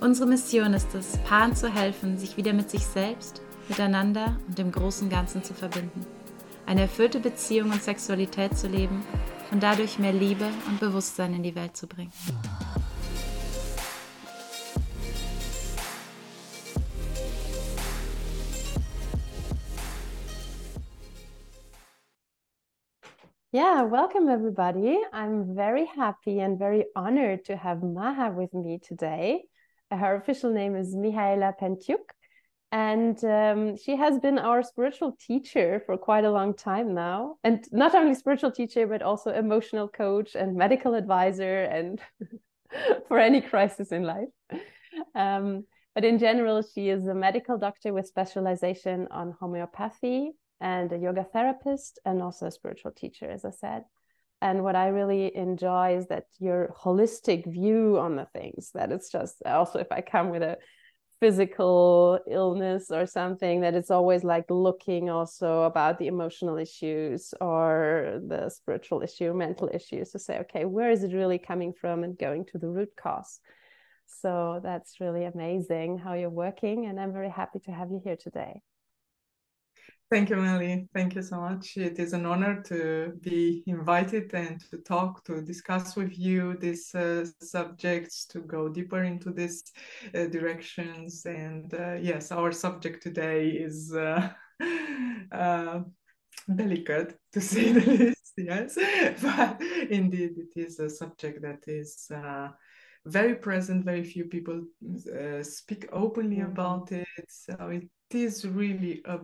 Unsere Mission ist es, Paaren zu helfen, sich wieder mit sich selbst, miteinander und dem großen Ganzen zu verbinden. Eine erfüllte Beziehung und Sexualität zu leben und dadurch mehr Liebe und Bewusstsein in die Welt zu bringen. Yeah, welcome everybody. I'm very happy and very honored to have Maha with me today. Her official name is Mihaiela Pentiuc, and um, she has been our spiritual teacher for quite a long time now. And not only spiritual teacher, but also emotional coach and medical advisor, and for any crisis in life. Um, but in general, she is a medical doctor with specialization on homeopathy and a yoga therapist and also a spiritual teacher, as I said. And what I really enjoy is that your holistic view on the things, that it's just also if I come with a physical illness or something, that it's always like looking also about the emotional issues or the spiritual issue, mental issues to say, okay, where is it really coming from and going to the root cause. So that's really amazing how you're working. And I'm very happy to have you here today. Thank you, Meli. Thank you so much. It is an honor to be invited and to talk, to discuss with you these uh, subjects, to go deeper into these uh, directions. And uh, yes, our subject today is uh, uh, delicate, to say the least. Yes, but indeed, it is a subject that is uh, very present. Very few people speak openly mm-hmm. about it. So it is really a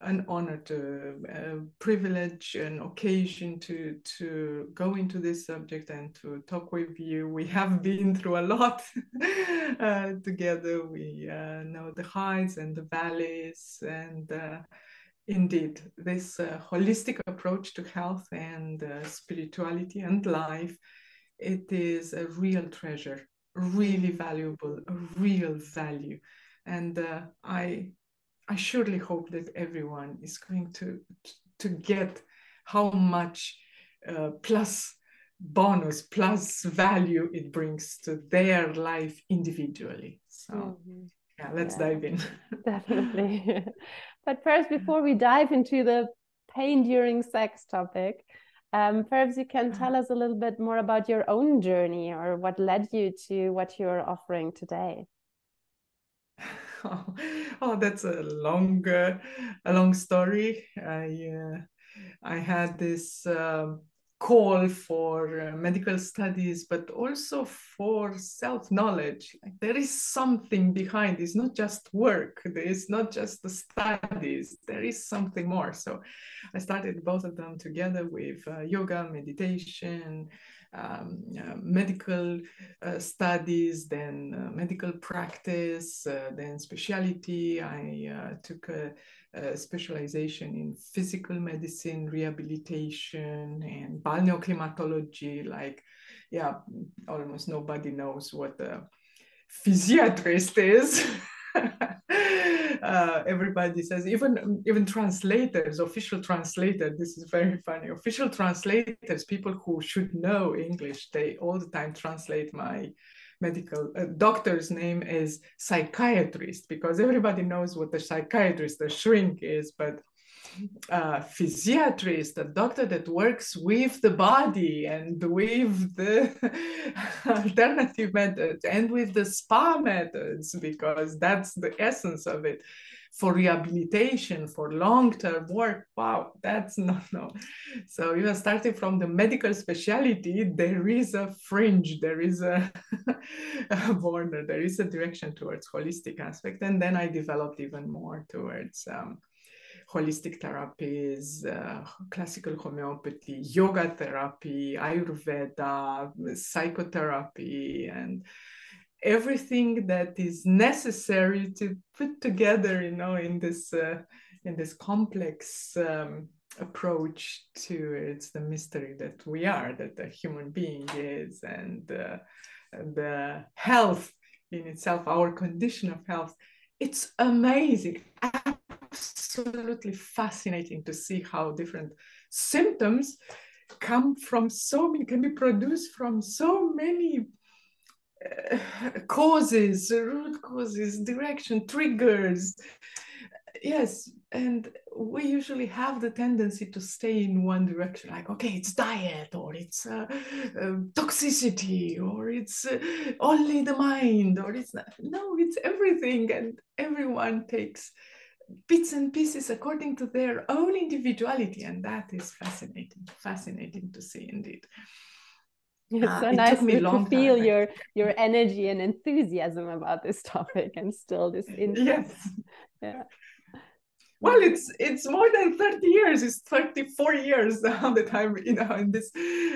an honor, to, a privilege, an occasion to to go into this subject and to talk with you. We have been through a lot uh, together. We uh, know the highs and the valleys, and uh, indeed, this uh, holistic approach to health and uh, spirituality and life, it is a real treasure, really valuable, a real value, and uh, I I surely hope that everyone is going to to get how much uh, plus bonus plus value it brings to their life individually. So mm-hmm. yeah, let's yeah, dive in. definitely. but first, before we dive into the pain during sex topic, um, perhaps you can tell us a little bit more about your own journey or what led you to what you're offering today. Oh, oh, that's a long, uh, a long story. I, uh, I had this um, call for uh, medical studies, but also for self knowledge. Like there is something behind. It's not just work. There is not just the studies. There is something more. So, I started both of them together with uh, yoga, meditation um, uh, medical uh, studies, then uh, medical practice, uh, then specialty. I uh, took a, a, specialization in physical medicine, rehabilitation, and balneoclimatology. Like, yeah, almost nobody knows what a physiatrist is. uh, everybody says even even translators official translator this is very funny. Official translators people who should know english they all the time translate my medical uh, doctor's name is psychiatrist because everybody knows what a psychiatrist a shrink is but physiatrist, a doctor that works with the body and with the alternative methods and with the spa methods, because that's the essence of it. For rehabilitation, for long-term work, wow, that's not no. So even starting from the medical specialty, there is a fringe, there is a, a border, there is a direction towards holistic aspect, and then I developed even more towards um, holistic therapies, uh, classical homeopathy, yoga therapy, Ayurveda, psychotherapy, and everything that is necessary to put together you know in this uh, in this complex um, approach to it's the mystery that we are that the human being is and uh, the health in itself our condition of health. It's amazing absolutely fascinating to see how different symptoms come from so many can be produced from so many uh, causes root causes direction triggers yes and we usually have the tendency to stay in one direction like okay it's diet or it's uh, uh, toxicity or it's uh, only the mind or it's not. no it's everything and everyone takes bits and pieces according to their own individuality and that is fascinating fascinating to see indeed. It's uh, so nice to, to feel time, your your energy and enthusiasm about this topic and still this interest. Yes yeah. Well it's it's more than 30 years it's 34 years now that i'm you know in this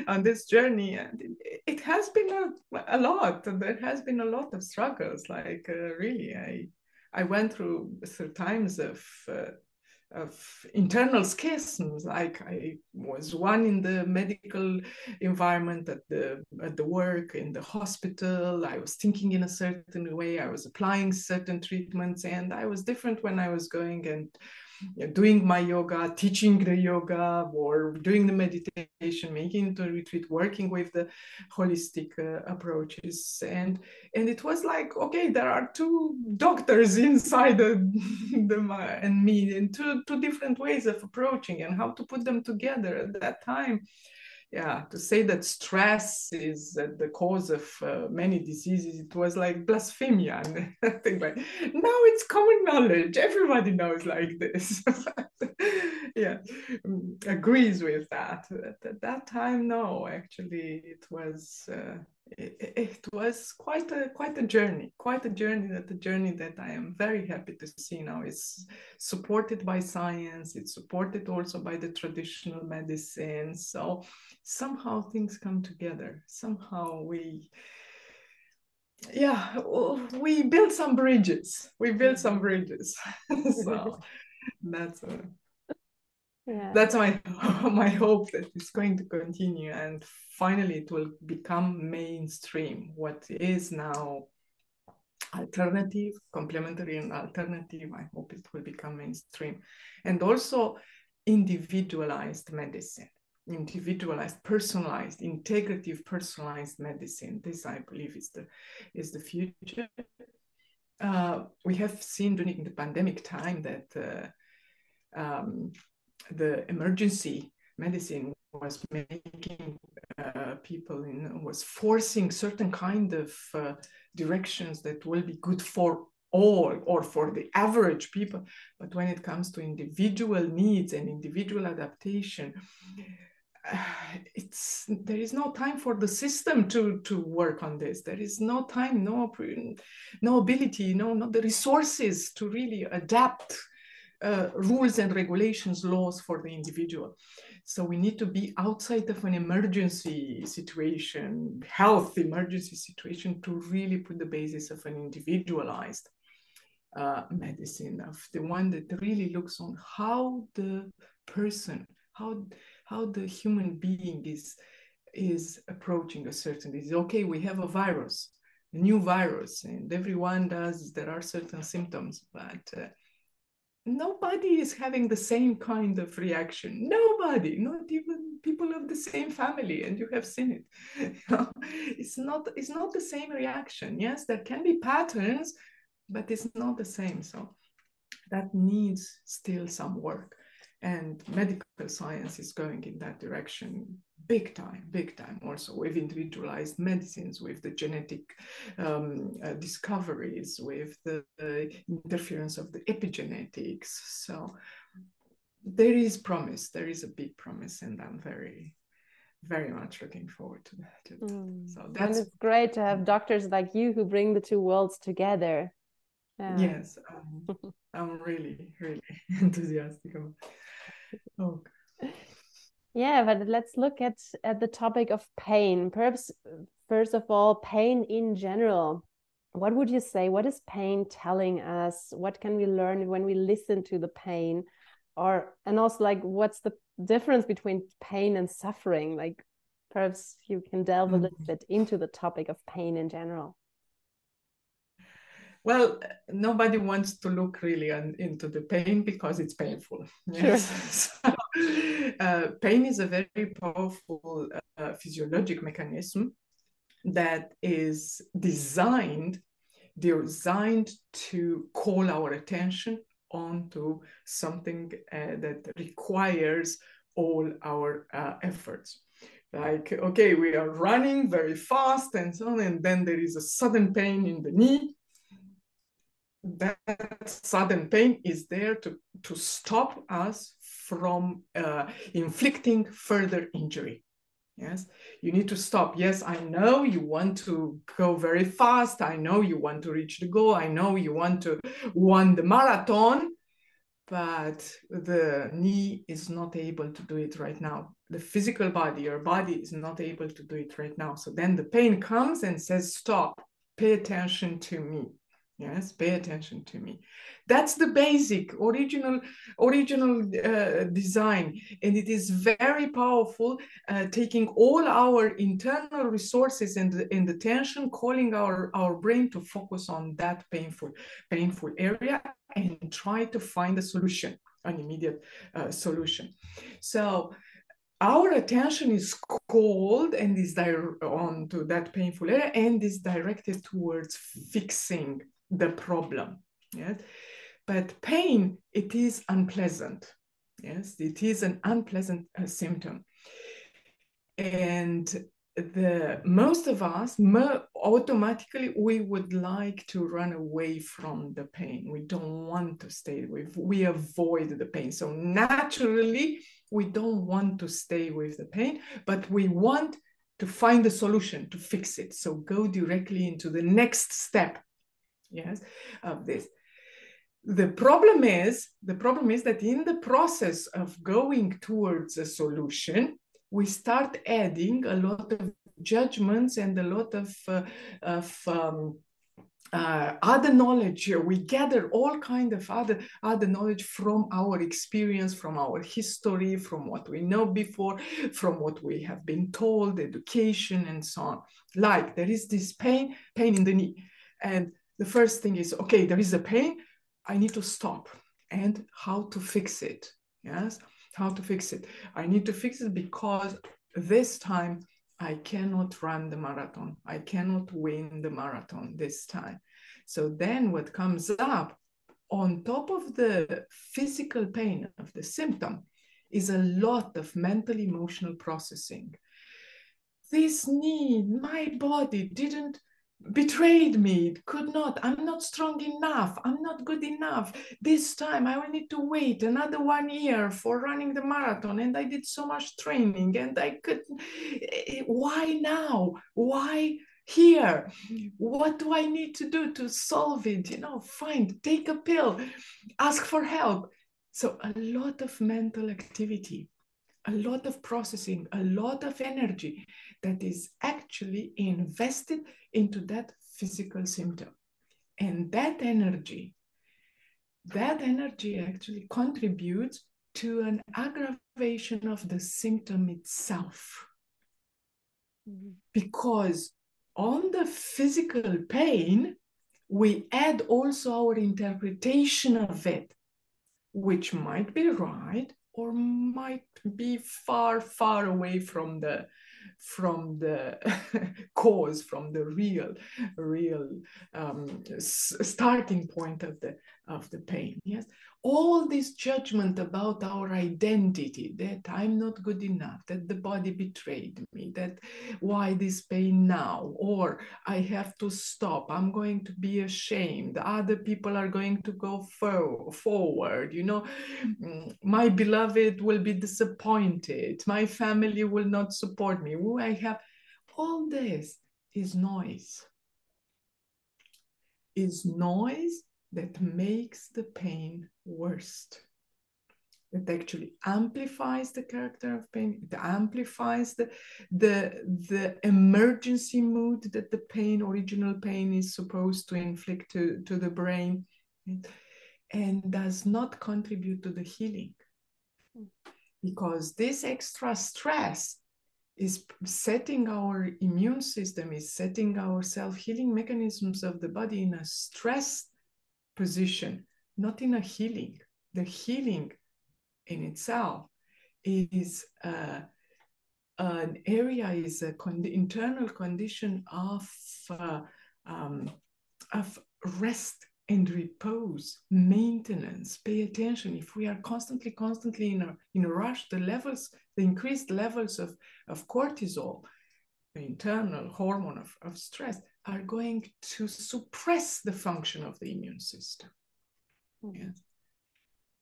on this journey and it, it has been a, a lot there has been a lot of struggles like uh, really i i went through through times of uh, of internal schisms. Like i was one in the medical environment at the at the work in the hospital. I was thinking in a certain way. I was applying certain treatments and i was different when i was going and doing my yoga, teaching the yoga, or doing the meditation, making the retreat, working with the holistic uh, approaches, and and it was like okay, there are two doctors inside the, the and me, and two two different ways of approaching and how to put them together at that time yeah to say that stress is uh, the cause of uh, many diseases it was like blasphemia and think like now it's common knowledge. Everybody knows like this. Yeah mm, agrees with that. At, at, that time no actually it was uh, it, it, was quite a quite a journey quite a journey that the journey that i am very happy to see now. Is supported by science it's supported also by the traditional medicine. So somehow things come together. Somehow we yeah we build some bridges. We build some bridges. So that's a yeah. that's my my hope that it's going to continue and finally it will become mainstream. What is now alternative complementary and alternative i hope it will become mainstream. And also individualized medicine individualized personalized integrative personalized medicine. This i believe is the is the future. Uh, we have seen during the pandemic time that uh, um, the emergency medicine was making uh, people in was forcing certain kind of uh, directions that will be good for all or for the average people. But when it comes to individual needs and individual adaptation uh, it's there is no time for the system to to work on this. There is no time no no ability no not the resources to really adapt uh, rules and regulations, laws for the individual. So we need to be outside of an emergency situation, health emergency situation, to really put the basis of an individualized uh, medicine, of the one that really looks on how the person, how how the human being is is approaching a certain disease. Okay, we have a virus, a new virus, and everyone does. There are certain symptoms, but uh, nobody is having the same kind of reaction. Nobody, not even people of the same family, and you have seen it. it's not it's not the same reaction. Yes, there can be patterns, but it's not the same. So that needs still some work. And medical science is going in that direction big time, big time also with individualized medicines, with the genetic um, uh, discoveries, with the uh, interference of the epigenetics. So there is promise, there is a big promise, and I'm very, very much looking forward to that. Mm. So that's and it's great to have doctors like you who bring the two worlds together. Yeah. Yes, um, I'm really, really enthusiastic about. Oh. Yeah, but let's look at at the topic of pain. Perhaps first of all, pain in general. what would you say? What is pain telling us? What can we learn when we listen to the pain? Or and also like what's the difference between pain and suffering? Like perhaps you can delve mm a little bit into the topic of pain in general. Well, nobody wants to look really on, into the pain because it's painful. Yes. Sure. so, uh, pain is a very powerful uh, physiologic mechanism that is designed designed to call our attention onto something uh, that requires all our uh, efforts like okay we are running very fast and so on and then there is a sudden pain in the knee that sudden pain is there to, to stop us from uh, inflicting further injury. Yes, you need to stop. Yes, I know you want to go very fast. I know you want to reach the goal. I know you want to win the marathon, but the knee is not able to do it right now. The physical body, your body is not able to do it right now. So then the pain comes and says, Stop, pay attention to me yes pay attention to me. That's the basic original original uh, design and it is very powerful uh, taking all our internal resources and, and attention calling our our brain to focus on that painful painful area and try to find a solution an immediate uh, solution. So our attention is called and is on to that painful area and is directed towards fixing the problem. Yes, but pain it is unpleasant. Yes, it is an unpleasant uh, symptom, and the most of us mo- automatically we would like to run away from the pain we don't want to stay with we avoid the pain so naturally we don't want to stay with the pain but we want to find a solution to fix it so go directly into the next step yes of this. The problem is the problem is that in the process of going towards a solution we start adding a lot of judgments and a lot of, uh, of um, uh, other knowledge. We gather all kind of other other knowledge from our experience from our history from what we know before from what we have been told education and so on. Like there is this pain pain in the knee. And the first thing is okay there is a pain i need to stop. And how to fix it yes? How to fix it. I need to fix it because this time i cannot run the marathon. I cannot win the marathon this time. So then what comes up on top of the physical pain of the symptom is a lot of mental emotional processing. This need my body didn't betrayed me could not. I'm not strong enough. I'm not good enough. This time i will need to wait another one year for running the marathon and i did so much training and i could eh, why now? Why here? What do i need to do to solve it? You know find take a pill ask for help. So a lot of mental activity a lot of processing a lot of energy that is actually invested into that physical symptom. And that energy, that energy actually contributes to an aggravation of the symptom itself. Mm-hmm. Because on the physical pain, we add also our interpretation of it, which might be right or might be far, far away from the from the cause, from the real, real um, starting point of the of the pain. Yes, all this judgment about our identity that I'm not good enough, that the body betrayed me, that why this pain now, or I have to stop, I'm going to be ashamed, other people are going to go fo- forward, you know, mm, my beloved will be disappointed, my family will not support me. Who I have all this is noise. Is noise that makes the pain worst. it actually amplifies the character of pain. It amplifies the the the emergency mood that the pain original pain is supposed to inflict to, to the brain. And does not contribute to the healing. Because this extra stress is setting our immune system is setting our self-healing mechanisms of the body in a stressed position not in a healing. The healing in itself is uh, an area is a con- internal condition of uh, um, of rest and repose maintenance. Pay attention. If we are constantly constantly in a in a rush the levels the increased levels of of cortisol the internal hormone of, of stress are going to suppress the function of the immune system mm-hmm.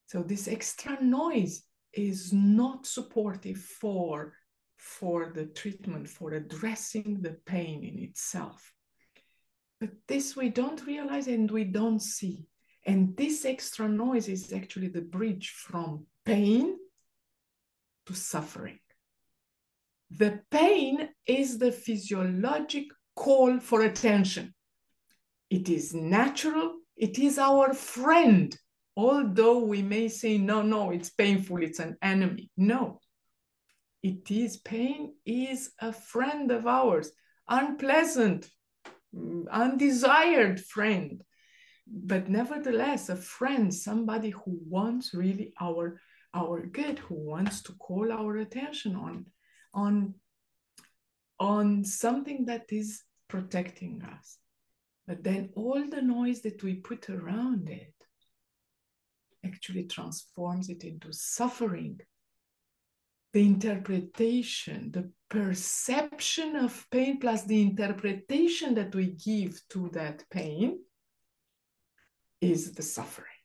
so this extra noise is not supportive for, for the treatment, for addressing the pain in itself. But this we don't realize and we don't see. And this extra noise is actually the bridge from pain to suffering. The pain is the physiologic call for attention. It is natural, it is our friend although we may say, no, no, it's painful, it's an enemy. No, it is pain is a friend of ours, unpleasant, undesired friend, but nevertheless a friend, somebody who wants really our our good, who wants to call our attention on on on something that is protecting us. But then all the noise that we put around it actually transforms it into suffering. The interpretation, the perception of pain, plus the interpretation that we give to that pain is the suffering.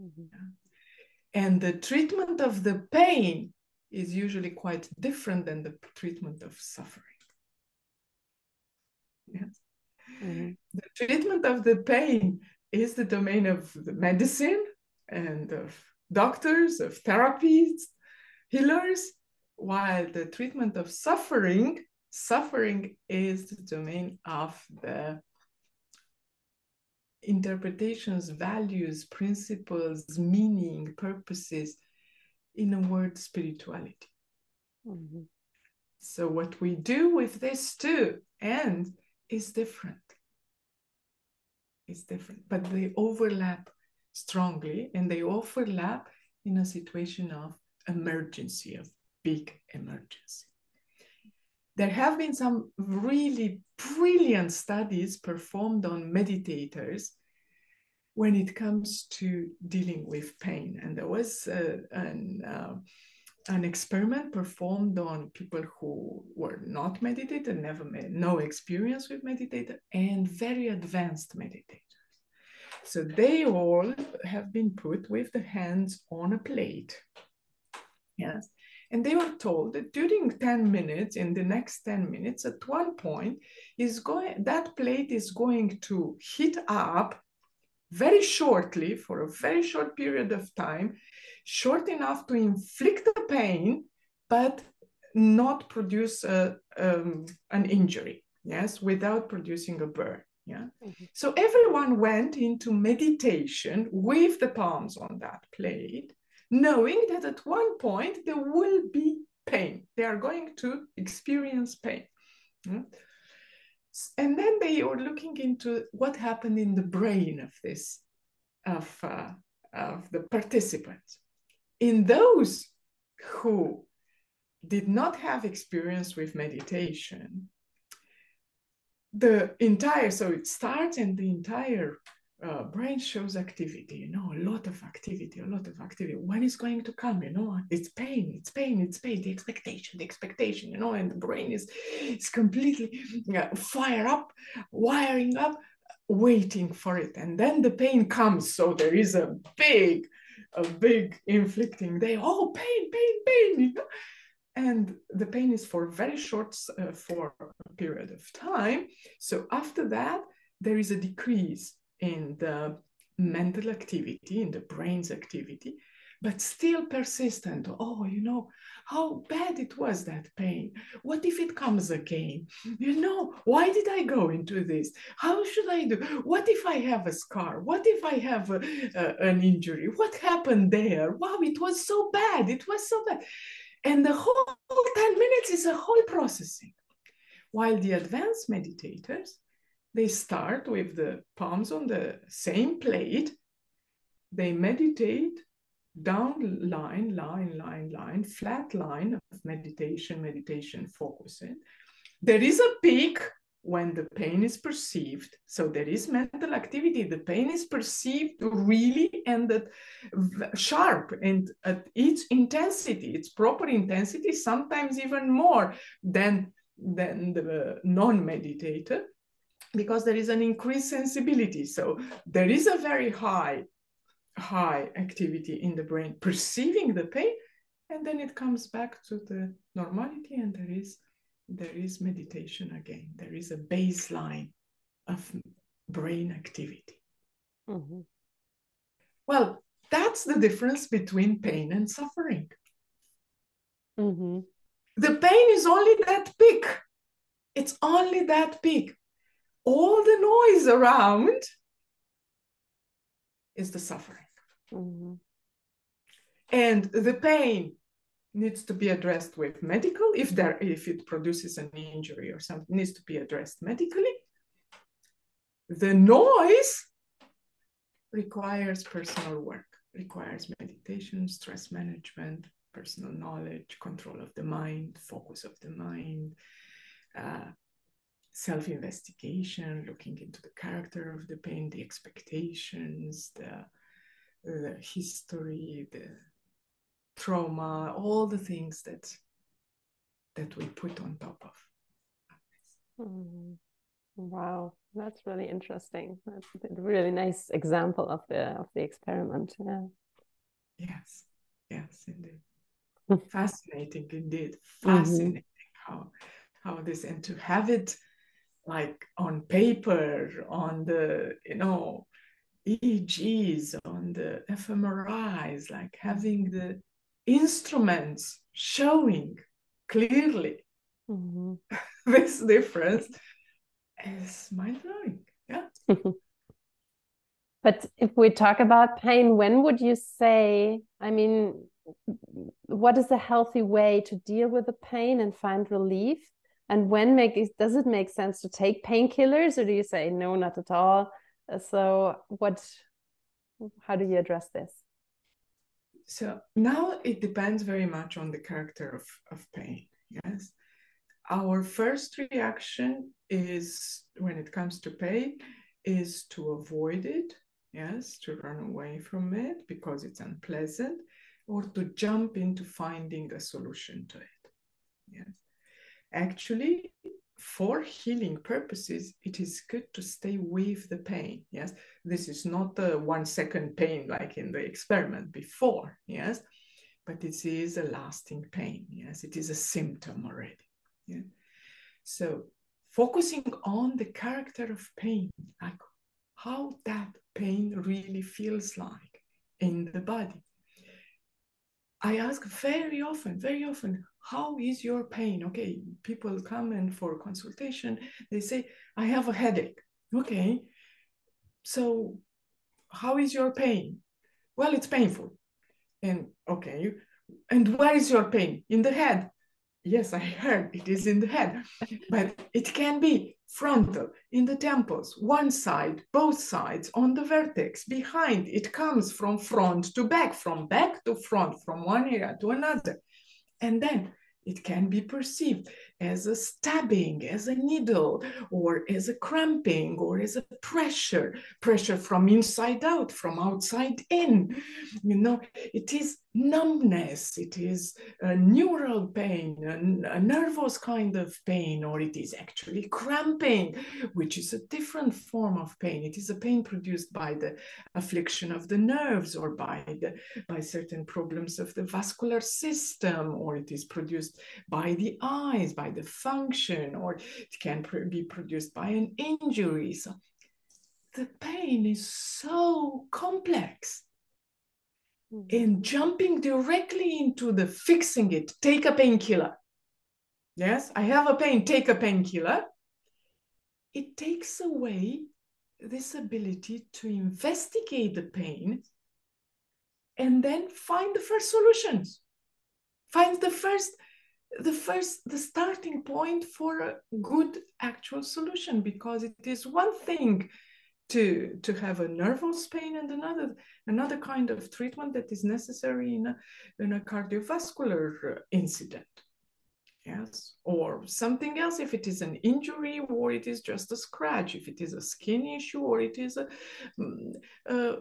Mm-hmm. And the treatment of the pain is usually quite different than the treatment of suffering. Yes. Mm-hmm. The treatment of the pain is the domain of the medicine and of doctors, of therapies, healers, while the treatment of suffering, suffering is the domain of the interpretations, values, principles, meaning, purposes, in a word, spirituality. Mm-hmm. So, what we do with this too, and is different. It's different, but they overlap strongly and they overlap in a situation of emergency, of big emergency. There have been some really brilliant studies performed on meditators when it comes to dealing with pain. And there was uh, an, uh, an experiment performed on people who were not meditated, never made no experience with meditator, and very advanced meditators. So they all have been put with the hands on a plate. Yes. And they were told that during 10 minutes, in the next 10 minutes, at one point, is going that plate is going to heat up very shortly for a very short period of time, short enough to inflict the pain, but not produce a, um, an injury, yes, without producing a burn. Yeah. Mm-hmm. So everyone went into meditation with the palms on that plate, knowing that at one point there will be pain. They are going to experience pain. Yeah? And then they were looking into what happened in the brain of this, of, uh, of the participants. In those who did not have experience with meditation, the entire so it starts and the entire uh, brain shows activity you know a lot of activity a lot of activity. When is going to come you know it's pain it's pain it's pain the expectation the expectation you know and the brain is is completely uh, fire up wiring up waiting for it. And then the pain comes. So there is a big a big inflicting. Day. oh pain pain pain you know and the pain is for very short uh, for a period of time so after that there is a decrease in the mental activity in the brain's activity but still persistent. Oh, you know, how bad it was that pain. What if it comes again? You know, why did I go into this? How should I do? What if I have a scar? What if I have a, a, an injury? What happened there? Wow, it was so bad. It was so bad. And the whole 10 minutes is a whole processing. While the advanced meditators, they start with the palms on the same plate. They meditate down line, line, line, line, flat line of meditation, meditation focusing. There is a peak when the pain is perceived. So there is mental activity. The pain is perceived really and that sharp and at its intensity, its proper intensity, sometimes even more than, than the non-meditator because there is an increased sensibility. So there is a very high high activity in the brain perceiving the pain and then it comes back to the normality and there is there is meditation again there is a baseline of brain activity mm-hmm. well that's the difference between pain and suffering mm-hmm. the pain is only that big it's only that big all the noise around is the suffering Mm-hmm. And the pain needs to be addressed with medical if there if it produces an injury or something needs to be addressed medically. The noise requires personal work requires meditation stress management personal knowledge control of the mind focus of the mind uh, self-investigation looking into the character of the pain the expectations the the history, the trauma, all the things that that we put on top of. Mm. Wow, that's really interesting. That's a really nice example of the of the experiment. Yeah. Yes, yes, indeed. Fascinating, indeed. Mm-hmm. Fascinating mm-hmm. how how this and to have it like on paper, on the you know EEGs, on the fMRIs, like having the instruments showing clearly mm-hmm. this difference is mind blowing. Yeah. but if we talk about pain, when would you say, I mean, what is a healthy way to deal with the pain and find relief? And when make does it make sense to take painkillers, or do you say no, not at all? So what how do you address this? So now it depends very much on the character of, of pain. Yes. Our first reaction is when it comes to pain is to avoid it, yes, to run away from it because it's unpleasant, or to jump into finding a solution to it. Yes. Actually, for healing purposes, it is good to stay with the pain. Yes, this is not a one second pain like in the experiment before. Yes, but it is a lasting pain. Yes, it is a symptom already. Yeah. So focusing on the character of pain, like how that pain really feels like in the body. I ask very often, very often, how is your pain? Okay, people come in for consultation. They say, I have a headache. Okay, so how is your pain? Well, it's painful. And okay, and where is your pain? In the head. Yes, I heard it is in the head, but it can be frontal, in the temples, one side, both sides, on the vertex, behind. It comes from front to back, from back to front, from one area to another. And then it can be perceived as a stabbing, as a needle, or as a cramping, or as a pressure, pressure from inside out, from outside in. You know, it is numbness, it is a neural pain, a, a nervous kind of pain, or it is actually cramping, which is a different form of pain. It is a pain produced by the affliction of the nerves or by the by certain problems of the vascular system, or it is produced by the eyes, by the function, or it can be produced by an injury. So the pain is so complex. Mm-hmm. and jumping directly into the fixing it, take a painkiller. Yes, I have a pain, take a painkiller. It takes away this ability to investigate the pain and then find the first solutions find the first the first the starting point for a good actual solution because it is one thing to to have a nervous pain and another another kind of treatment that is necessary in a, in a cardiovascular incident. Yes? Or something else if it is an injury or it is just a scratch if it is a skin issue or it is a, mm, uh,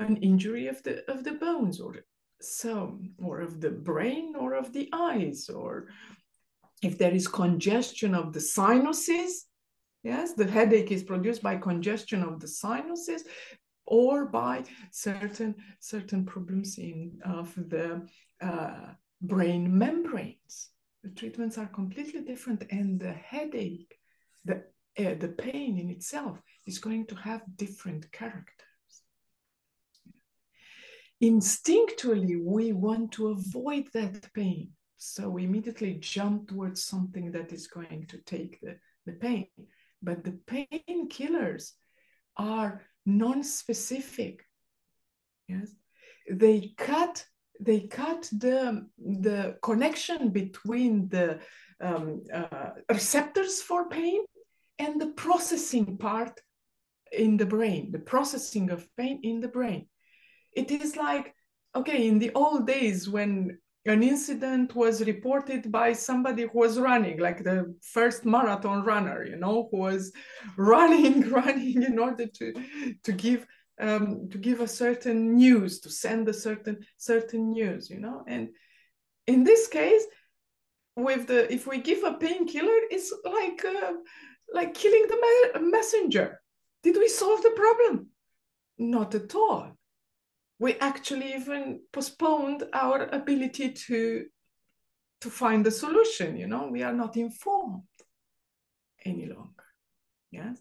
an injury of the of the bones or so or of the brain or of the eyes or if there is congestion of the sinuses yes the headache is produced by congestion of the sinuses or by certain certain problems in of the uh, brain membranes the treatments are completely different and the headache the uh, the pain in itself is going to have different characters. instinctually we want to avoid that pain so we immediately jump towards something that is going to take the, the pain but the painkillers are non-specific. Yes? They cut they cut the the connection between the um, uh, receptors for pain and the processing part in the brain the processing of pain in the brain. It is like okay in the old days when an incident was reported by somebody who was running like the first marathon runner you know who was running running in order to to give um, to give a certain news to send a certain certain news you know? And in this case with the if we give a painkiller it's like uh, like killing the me- messenger. Did we solve the problem? Not at all we actually even postponed our ability to to find the solution you know? We are not informed any longer yes?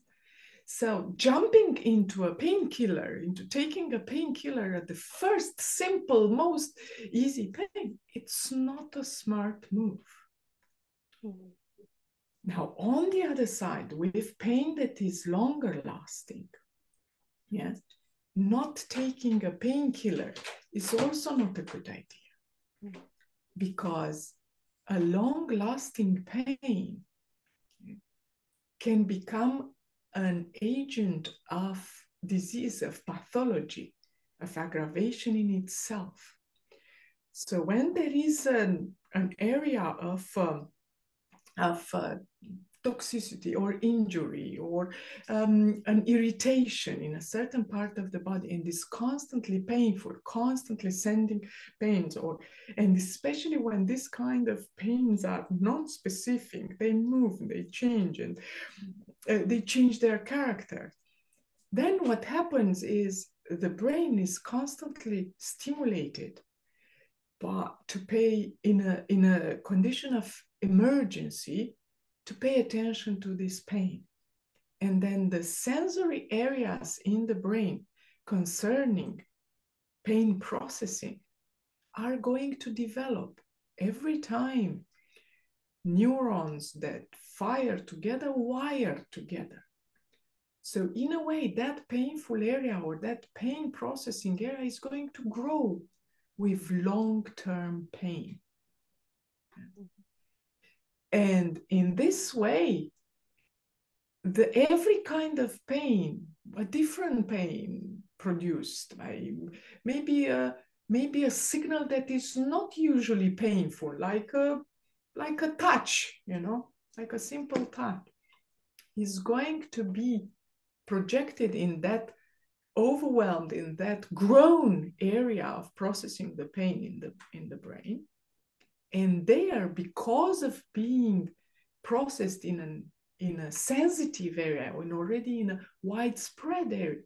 So jumping into a painkiller into taking a painkiller at the first simple most easy pain it's not a smart move. Mm-hmm. now on the other side with pain that is longer lasting yes not taking a painkiller is also not a good idea because a long lasting pain can become an agent of disease, of pathology, of aggravation in itself. So when there is an, an area of, um, of uh, toxicity or injury or um, an irritation in a certain part of the body and is constantly painful constantly sending pains or and especially when this kind of pains are non-specific they move they change and uh, they change their character. Then what happens is the brain is constantly stimulated but to pay in a in a condition of emergency to pay attention to this pain. And then the sensory areas in the brain concerning pain processing are going to develop every time neurons that fire together wire together. So, in a way, that painful area or that pain processing area is going to grow with long term pain. And in this way, the every kind of pain, a different pain produced by maybe a maybe a signal that is not usually painful, like a like a touch, you know, like a simple touch, is going to be projected in that overwhelmed in that grown area of processing the pain in the in the brain and there because of being processed in an in a sensitive area and already in a widespread area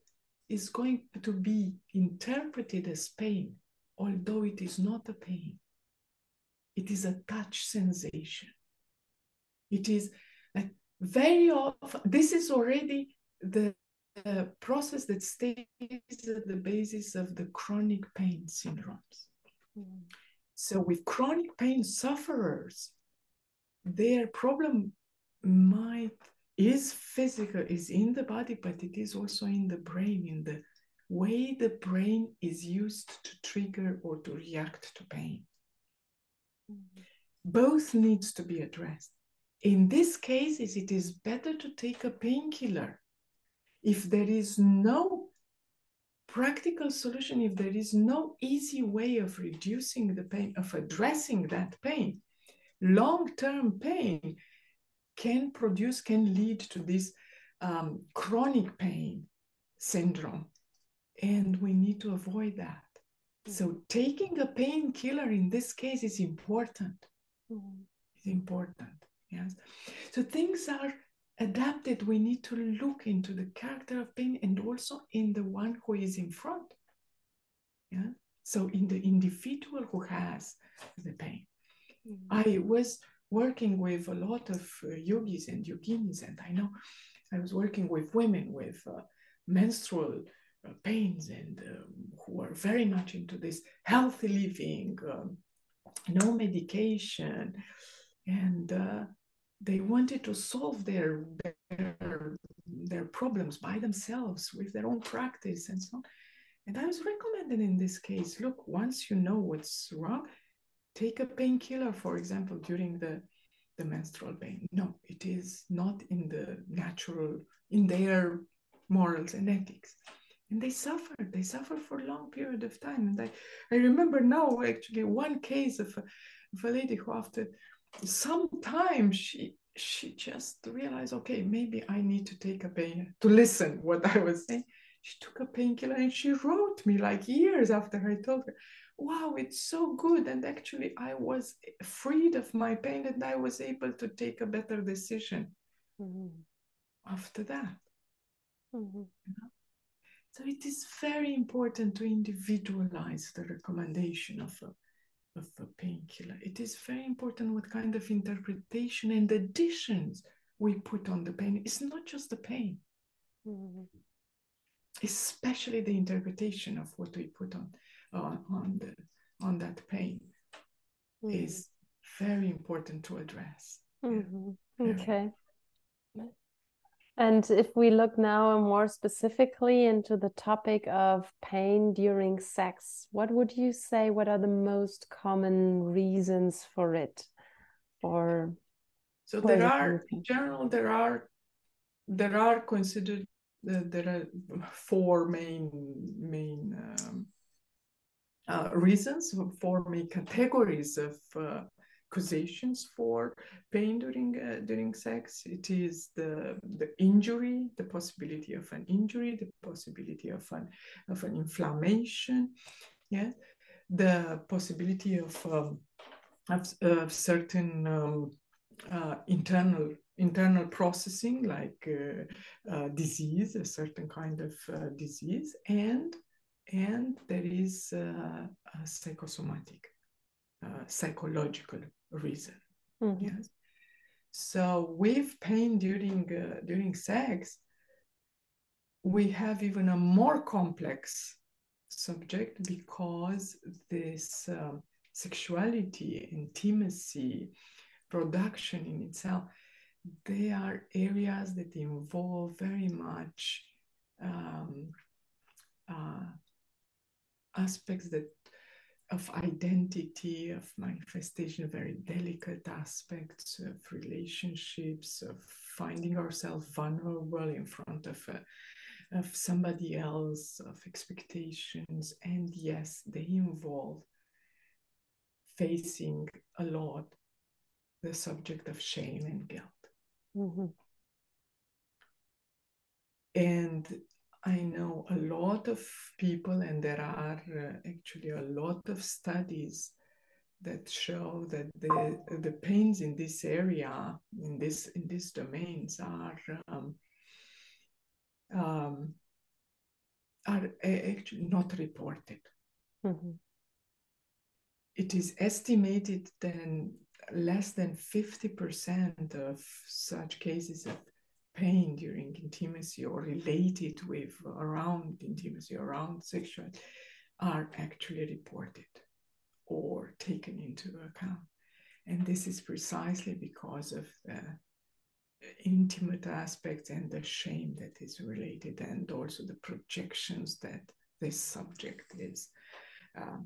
is going to be interpreted as pain although it is not a pain it is a touch sensation it is very often this is already the process that stays at the basis of the chronic pain syndromes. Mm. So, with chronic pain sufferers, their problem might is physical, is in the body, but it is also in the brain, in the way the brain is used to trigger or to react to pain. Mm-hmm. Both needs to be addressed. In these cases, it is better to take a painkiller. If there is no practical solution, if there is no easy way of reducing the pain, of addressing that pain, long-term pain can produce, can lead to this um, chronic pain syndrome. And we need to avoid that. Mm-hmm. So taking a painkiller in this case is important. Mm-hmm. It's important. Yes. So things are adapted. We need to look into the character of pain and also in the one who is in front. Yeah. So in the individual who has the pain. Mm-hmm. I was working with a lot of uh, yogis and yoginis, and I know I was working with women with uh, menstrual uh, pains and um, who are very much into this healthy living, um, no medication, and uh, they wanted to solve their, their their problems by themselves with their own practice and so on. And I was recommending in this case, look, once you know what's wrong, take a painkiller, for example, during the, the menstrual pain. No, it is not in the natural, in their morals and ethics. And they suffer, they suffer for a long period of time. And I, I remember now actually one case of a, of a lady who after some time she she just realized, okay, maybe I need to take a pain to listen what I was saying. She took a painkiller and she wrote me like years after I told her, wow, it's so good. And actually, I was freed of my pain and I was able to take a better decision mm-hmm. after that. Mm-hmm. You know? So it is very important to individualize the recommendation of a, of a painkiller. It is very important what kind of interpretation and additions we put on the pain. It's not just the pain, mm-hmm. especially the interpretation of what we put on uh, on the on that pain mm-hmm. is very important to address. Mm-hmm. Okay. And if we look now more specifically into the topic of pain during sex, what would you say? What are the most common reasons for it? Or so there are in general there are there are considered uh, there are four main main um, uh, reasons for main categories of uh, causations for pain during uh, during sex. It is the the injury, the possibility of an injury, the possibility of an of an inflammation, yeah, the possibility of um, of, of, certain um, uh, internal internal processing like uh, uh, disease, a certain kind of disease, and and there is uh, psychosomatic, uh, psychological reason. Mm-hmm. Yes. So with pain during uh, during sex, we have even a more complex subject because this um, sexuality, intimacy, production in itself, they are areas that involve very much um, uh, aspects that of identity, of manifestation, very delicate aspects of relationships, of finding ourselves vulnerable in front of a, of somebody else, of expectations, and yes, they involve facing a lot the subject of shame and guilt. Mm-hmm. And I know a lot of people, and there are uh, actually a lot of studies that show that the the pains in this area, in this in these domains, are um, um, are actually not reported. Mm-hmm. It is estimated that less than fifty percent of such cases of pain during intimacy or related with around intimacy, around sexual, are actually reported or taken into account. And this is precisely because of the intimate aspects and the shame that is related, and also the projections that this subject is uh,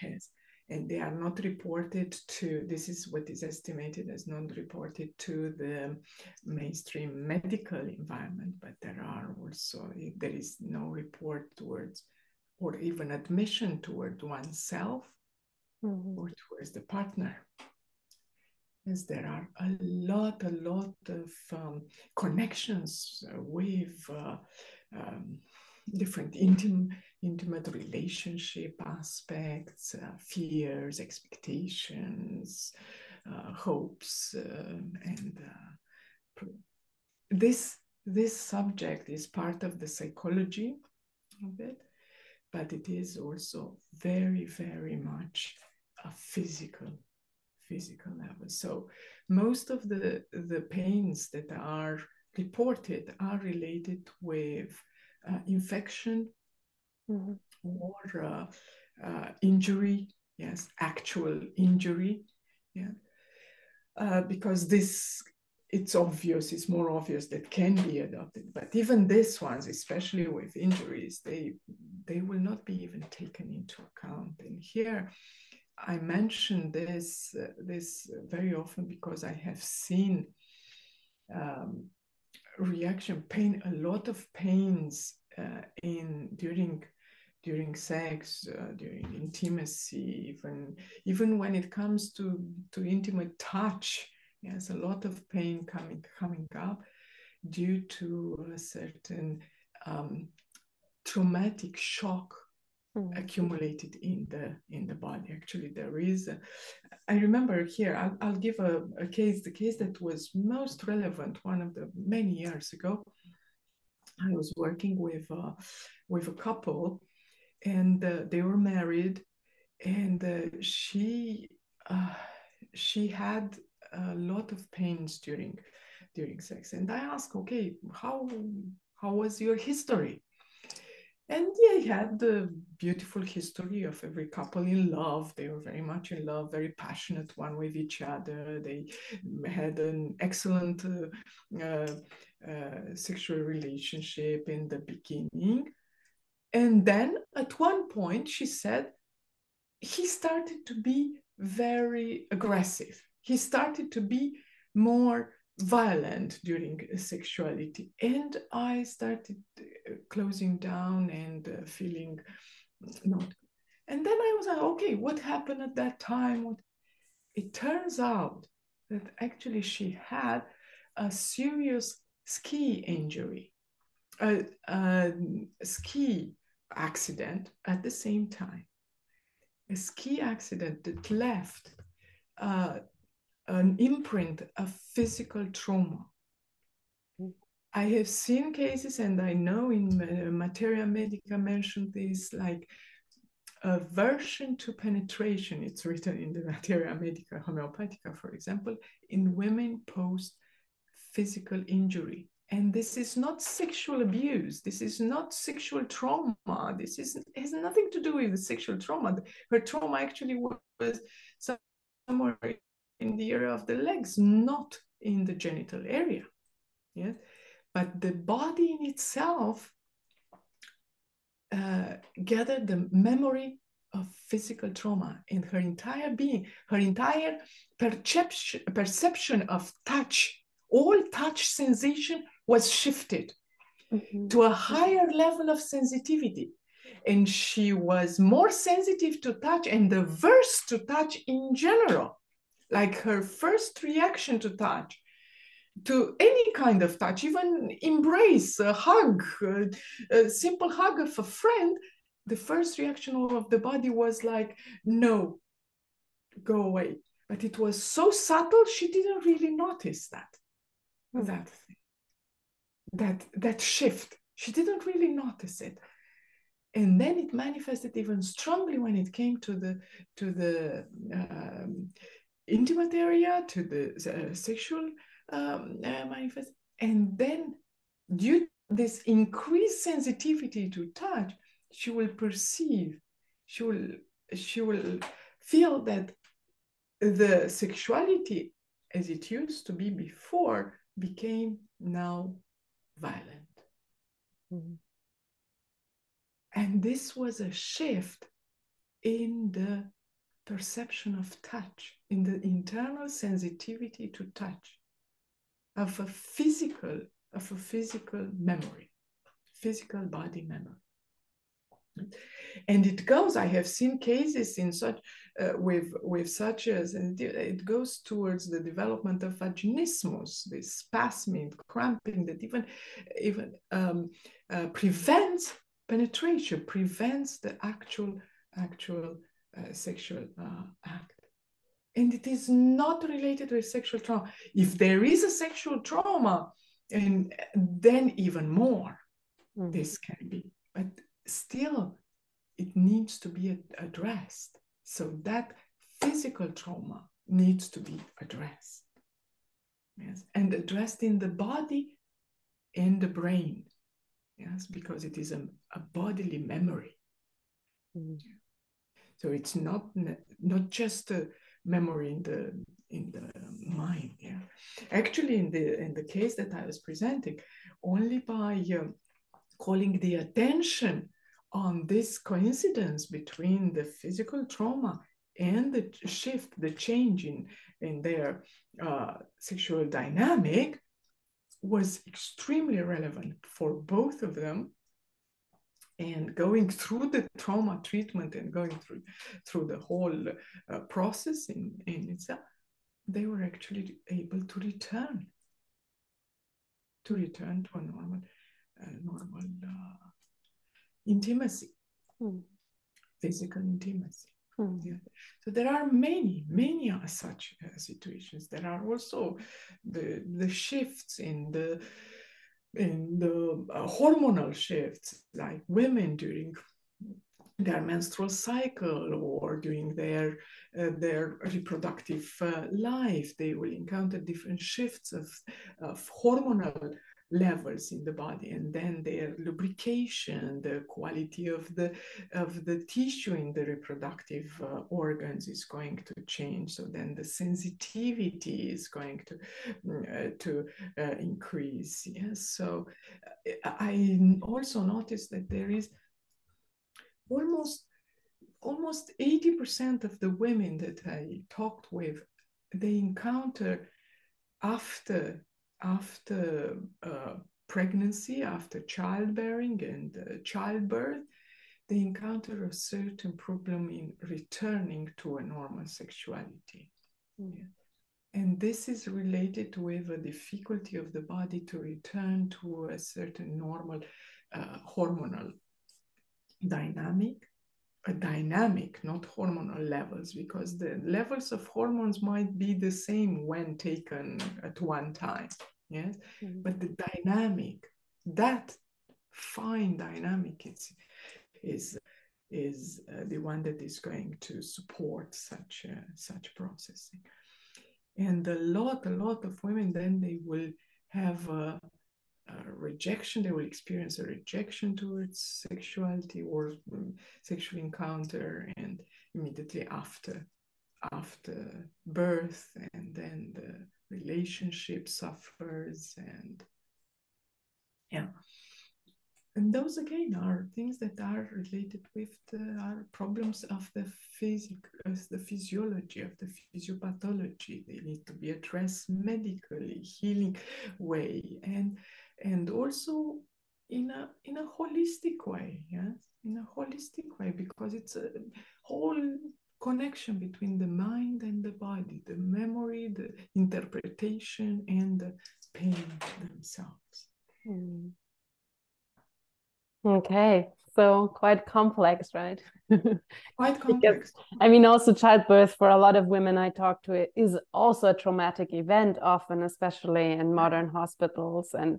has. And they are not reported to, this is what is estimated as not reported to the mainstream medical environment, but there are also, there is no report towards or even admission toward oneself mm-hmm. or towards the partner. As there are a lot, a lot of um, connections with uh, um, different intim- intimate relationship aspects, uh, fears, expectations, uh, hopes, uh, and uh, this this subject is part of the psychology of it but it is also very, very much a physical, physical level. So most of the, the pains that are reported are related with infection mm-hmm. or uh, uh, injury, yes, actual injury, yeah. Uh, because this it's obvious, it's more obvious that can be adopted. But even these ones, especially with injuries, they they will not be even taken into account. And here, I mention this uh, this very often because I have seen um, reaction pain, a lot of pains uh, in during during sex, uh, during intimacy, even even when it comes to to intimate touch Yes, a lot of pain coming coming up due to a certain um, traumatic shock mm. accumulated in the in the body. Actually, there is. A, I remember here. I'll, I'll give a, a case. The case that was most relevant, one of the many years ago. I was working with uh, with a couple, and uh, they were married, and uh, she uh, she had a lot of pains during during sex and i asked okay how how was your history and they had the beautiful history of every couple in love. They were very much in love very passionate one with each other. They had an excellent uh, uh, uh, sexual relationship in the beginning. And then at one point she said he started to be very aggressive. He started to be more violent during sexuality. And i started uh, closing down and uh, feeling not and then i was like okay what happened at that time? It turns out that actually she had a serious ski injury a, a ski accident at the same time. A ski accident that left uh, an imprint of physical trauma. I have seen cases, and I know in Materia Medica mentioned this, like aversion to penetration. It's written in the Materia Medica Homeopathica, for example, in women post physical injury. And this is not sexual abuse. This is not sexual trauma. This is has nothing to do with the sexual trauma. Her trauma actually was somewhere in the area of the legs, not in the genital area. Yes, but the body in itself uh, gathered the memory of physical trauma in her entire being, her entire perception, perception of touch, all touch sensation was shifted mm-hmm. to a higher level of sensitivity. And she was more sensitive to touch and averse to touch in general like her first reaction to touch to any kind of touch even embrace a hug a, simple hug of a friend the first reaction of the body was like no go away. But it was so subtle she didn't really notice that mm. that thing that that shift. She didn't really notice it. And then it manifested even strongly when it came to the to the um, intimate area to the uh, sexual um, uh, manifest And then, due to this increased sensitivity to touch, she will perceive, she will, she will feel that the sexuality as it used to be before became now violent. Mm-hmm. And this was a shift in the perception of touch, in the internal sensitivity to touch, of a physical, of a physical memory, physical body memory. And it goes, I have seen cases in such uh, with with such as and it goes towards the development of vaginismus, this spasming, cramping that even even um, uh, prevents penetration, prevents the actual actual uh, sexual uh, act. And it is not related with sexual trauma. If there is a sexual trauma, and then even more, mm. this can be. But still, it needs to be addressed. So that physical trauma needs to be addressed. Yes, and addressed in the body and the brain. Yes, because it is a, a bodily memory. Mm. So it's not not just a memory in the in the mind. Yeah, actually, in the in the case that I was presenting, only by uh, calling the attention on this coincidence between the physical trauma and the shift, the change in, in their uh, sexual dynamic was extremely relevant for both of them and going through the trauma treatment and going through through the whole uh, process in, in itself they were actually able to return to return to a normal uh, normal uh, intimacy mm. physical intimacy mm. yeah. so there are many many such uh, situations there are also the the shifts in the in the uh, hormonal shifts, like women during their menstrual cycle or during their uh, their reproductive uh, life, they will encounter different shifts of, of hormonal levels in the body and then their lubrication the quality of the of the tissue in the reproductive uh, organs is going to change. So then the sensitivity is going to uh, to uh, increase. Yes so uh, i also noticed that there is almost almost 80% of the women that i talked with they encounter after after uh, pregnancy, after childbearing and uh, childbirth, they encounter a certain problem in returning to a normal sexuality. Mm. Yeah. And this is related with a difficulty of the body to return to a certain normal uh, hormonal dynamic dynamic, not hormonal levels, because the levels of hormones might be the same when taken at one time. Yes, mm-hmm. but the dynamic, that fine dynamic, is is is uh, the one that is going to support such uh, such processing. And a lot, a lot of women then they will have a rejection they will experience a rejection towards sexuality or um, sexual encounter and immediately after after birth and then the relationship suffers and yeah. And those again are things that are related with the problems of the physic the physiology of the physiopathology. They need to be addressed medically healing way. And and also in a in a holistic way yes in a holistic way because it's a whole connection between the mind and the body the memory the interpretation and the pain themselves. Mm. okay so quite complex right? Quite complex. Because, i mean also childbirth for a lot of women i talk to is also a traumatic event often especially in modern hospitals and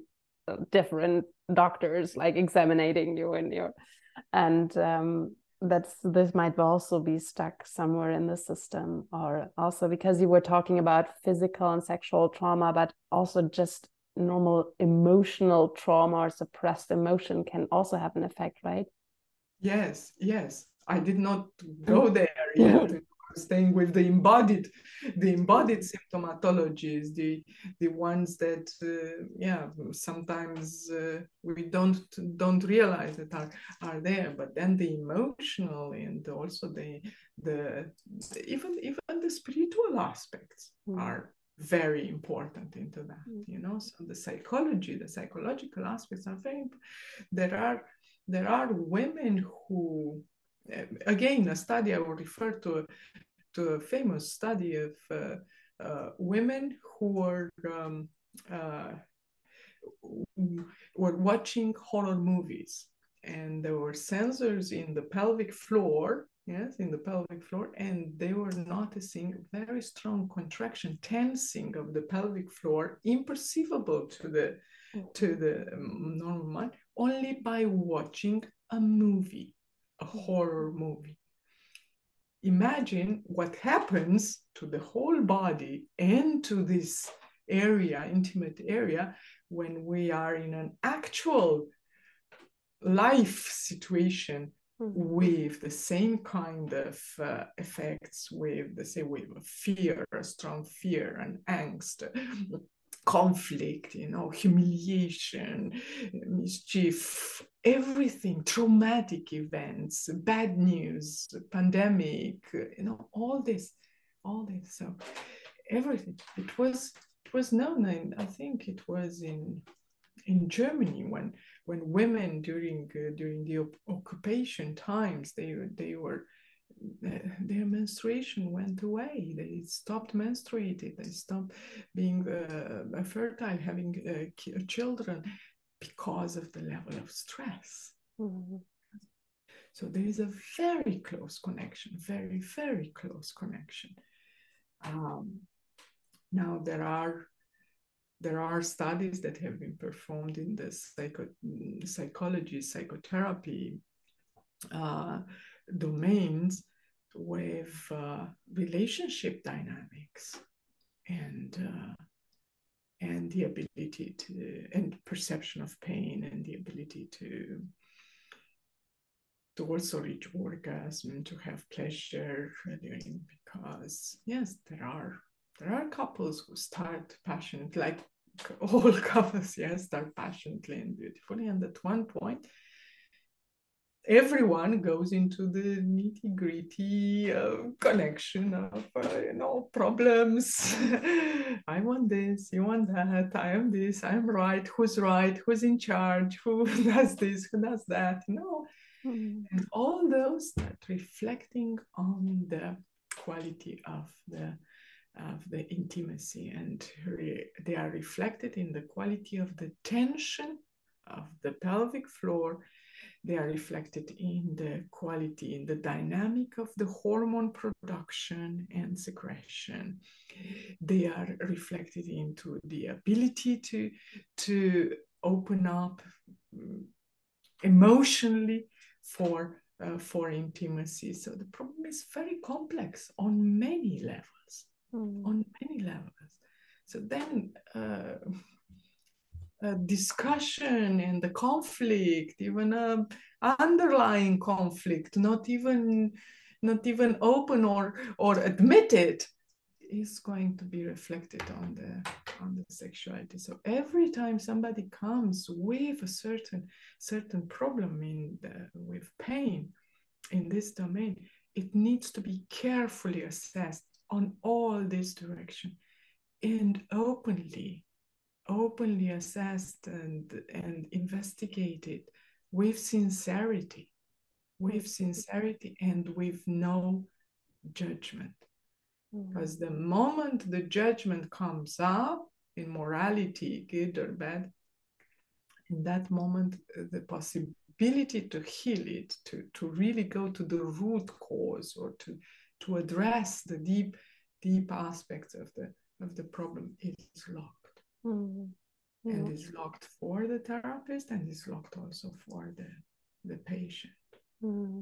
different doctors like examining you and your and um, that's this might also be stuck somewhere in the system or also because you were talking about physical and sexual trauma but also just normal emotional trauma or suppressed emotion can also have an effect, right? Yes, yes. I did not go there yet. Staying with the embodied, the embodied symptomatologies, the the ones that uh, yeah sometimes uh, we don't don't realize that are are there, but then the emotional and also the the even even the spiritual aspects mm. are very important into that mm. you know so the psychology the psychological aspects are very there are there are women who again a study i will refer to to a famous study of uh, uh, women who were um, uh, were watching horror movies. And there were sensors in the pelvic floor yes, in the pelvic floor, and they were noticing very strong contraction, tensing of the pelvic floor, imperceivable to the to the um, normal mind, only by watching a movie, a horror movie. Imagine what happens to the whole body and to this area, intimate area, when we are in an actual life situation mm-hmm. with the same kind of uh, effects, with the same wave of fear, strong fear and angst, conflict, you know, humiliation, mischief, everything, traumatic events, bad news, pandemic, you know, all this, all this. So everything. It was it was known, and I think it was in in Germany when when women during uh, during the op- occupation times they they were their menstruation went away. They stopped menstruating. They stopped being uh, fertile having uh, children because of the level of stress. Mm-hmm. so there is a very close connection very very close connection. Um, now there are there are studies that have been performed in the psycho- psychology, psychotherapy uh, domains with uh, relationship dynamics and uh, and the ability to and perception of pain and the ability to to also reach orgasm to have pleasure because yes there are there are couples who start passionate like all couples, yes, start passionately and beautifully. And at one point, everyone goes into the nitty gritty uh, connection of uh, you know problems i want this you want that i am this i'm right who's right who's in charge who does this who does that you know mm. and all those start reflecting on the quality of the of the intimacy and re- they are reflected in the quality of the tension of the pelvic floor they are reflected in the quality in the dynamic of the hormone production and secretion they are reflected into the ability to to open up mm, emotionally for uh, for intimacy so the problem is very complex on many levels mm. on many levels. So then uh, a discussion and the conflict, even a underlying conflict, not even not even open or or admitted, is going to be reflected on the on the sexuality. So every time somebody comes with a certain certain problem in the, with pain in this domain, it needs to be carefully assessed on all this direction and openly openly assessed and and investigated with sincerity with sincerity and with no judgment mm-hmm. because the moment the judgment comes up in morality good or bad in that moment the possibility to heal it to to really go to the root cause or to to address the deep deep aspects of the of the problem is mm-hmm. and it's locked for the therapist and it's locked also for the the patient mm-hmm.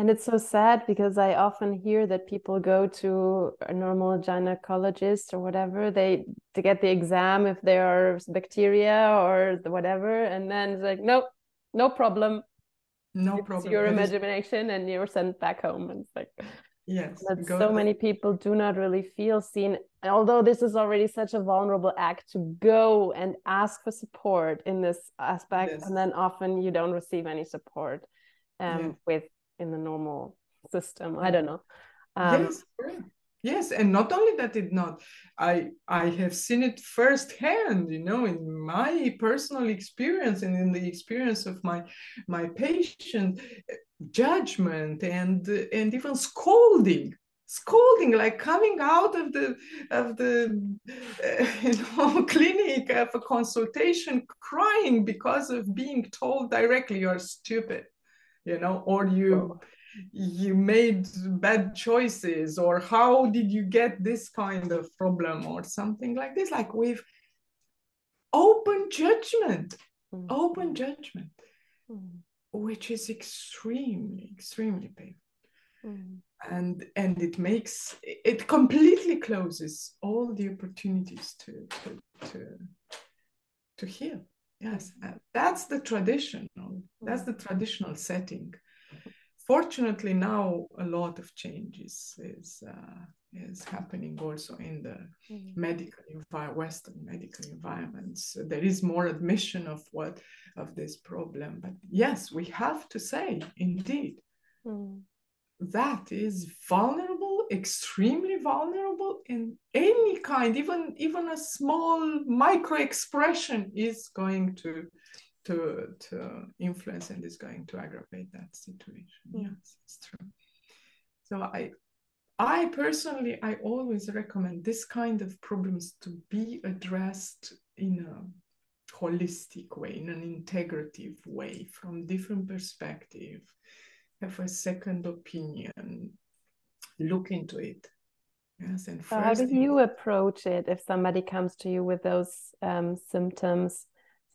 And it's so sad because I often hear that people go to a normal gynecologist or whatever, they to get the exam if there are bacteria or the whatever, and then it's like, nope, no problem. No it's problem. Your imagination, and you're sent back home. And it's like yes. that so many people do not really feel seen. Although this is already such a vulnerable act to go and ask for support in this aspect, Yes. and then often you don't receive any support um, Yeah. with in the normal system. I don't know. Um, yes. Yes, and not only that, it not. I I have seen it firsthand. You know, in my personal experience and in the experience of my my patient, judgment and and even scolding scolding like coming out of the of the uh, you know clinic of a consultation crying because of being told directly you're stupid you know or you Whoa. You made bad choices or how did you get this kind of problem or something like this like with open judgment Mm. open judgment Mm. which is extremely extremely painful Mm. and and it makes it completely closes all the opportunities to to to, to heal yes that's the traditional that's the traditional setting fortunately now a lot of changes is uh, is happening also in the Mm. medical envi- western medical environments there is more admission of what of this problem but yes we have to say indeed Mm. that is vulnerable extremely vulnerable in any kind even even a small micro expression is going to to to influence and is going to aggravate that situation Mm. yes it's true so i i personally i always recommend this kind of problems to be addressed in a holistic way in an integrative way from different perspective have a second opinion look into it yes and So how do you approach it if somebody comes to you with those um, symptoms?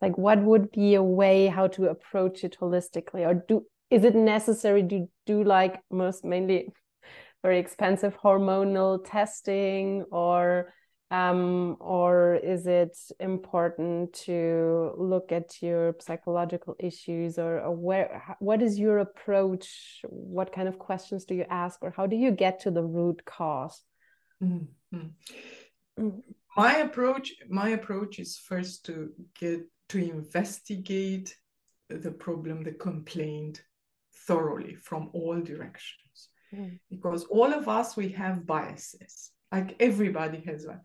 Like, what would be a way how to approach it holistically, or do is it necessary to do like most mainly very expensive hormonal testing, or um, or is it important to look at your psychological issues, or, or where what is your approach? What kind of questions do you ask, or how do you get to the root cause? Mhm. Mm. my approach my approach is first to get to investigate the problem the complaint thoroughly from all directions. Mm. because all of us we have biases. Like everybody has one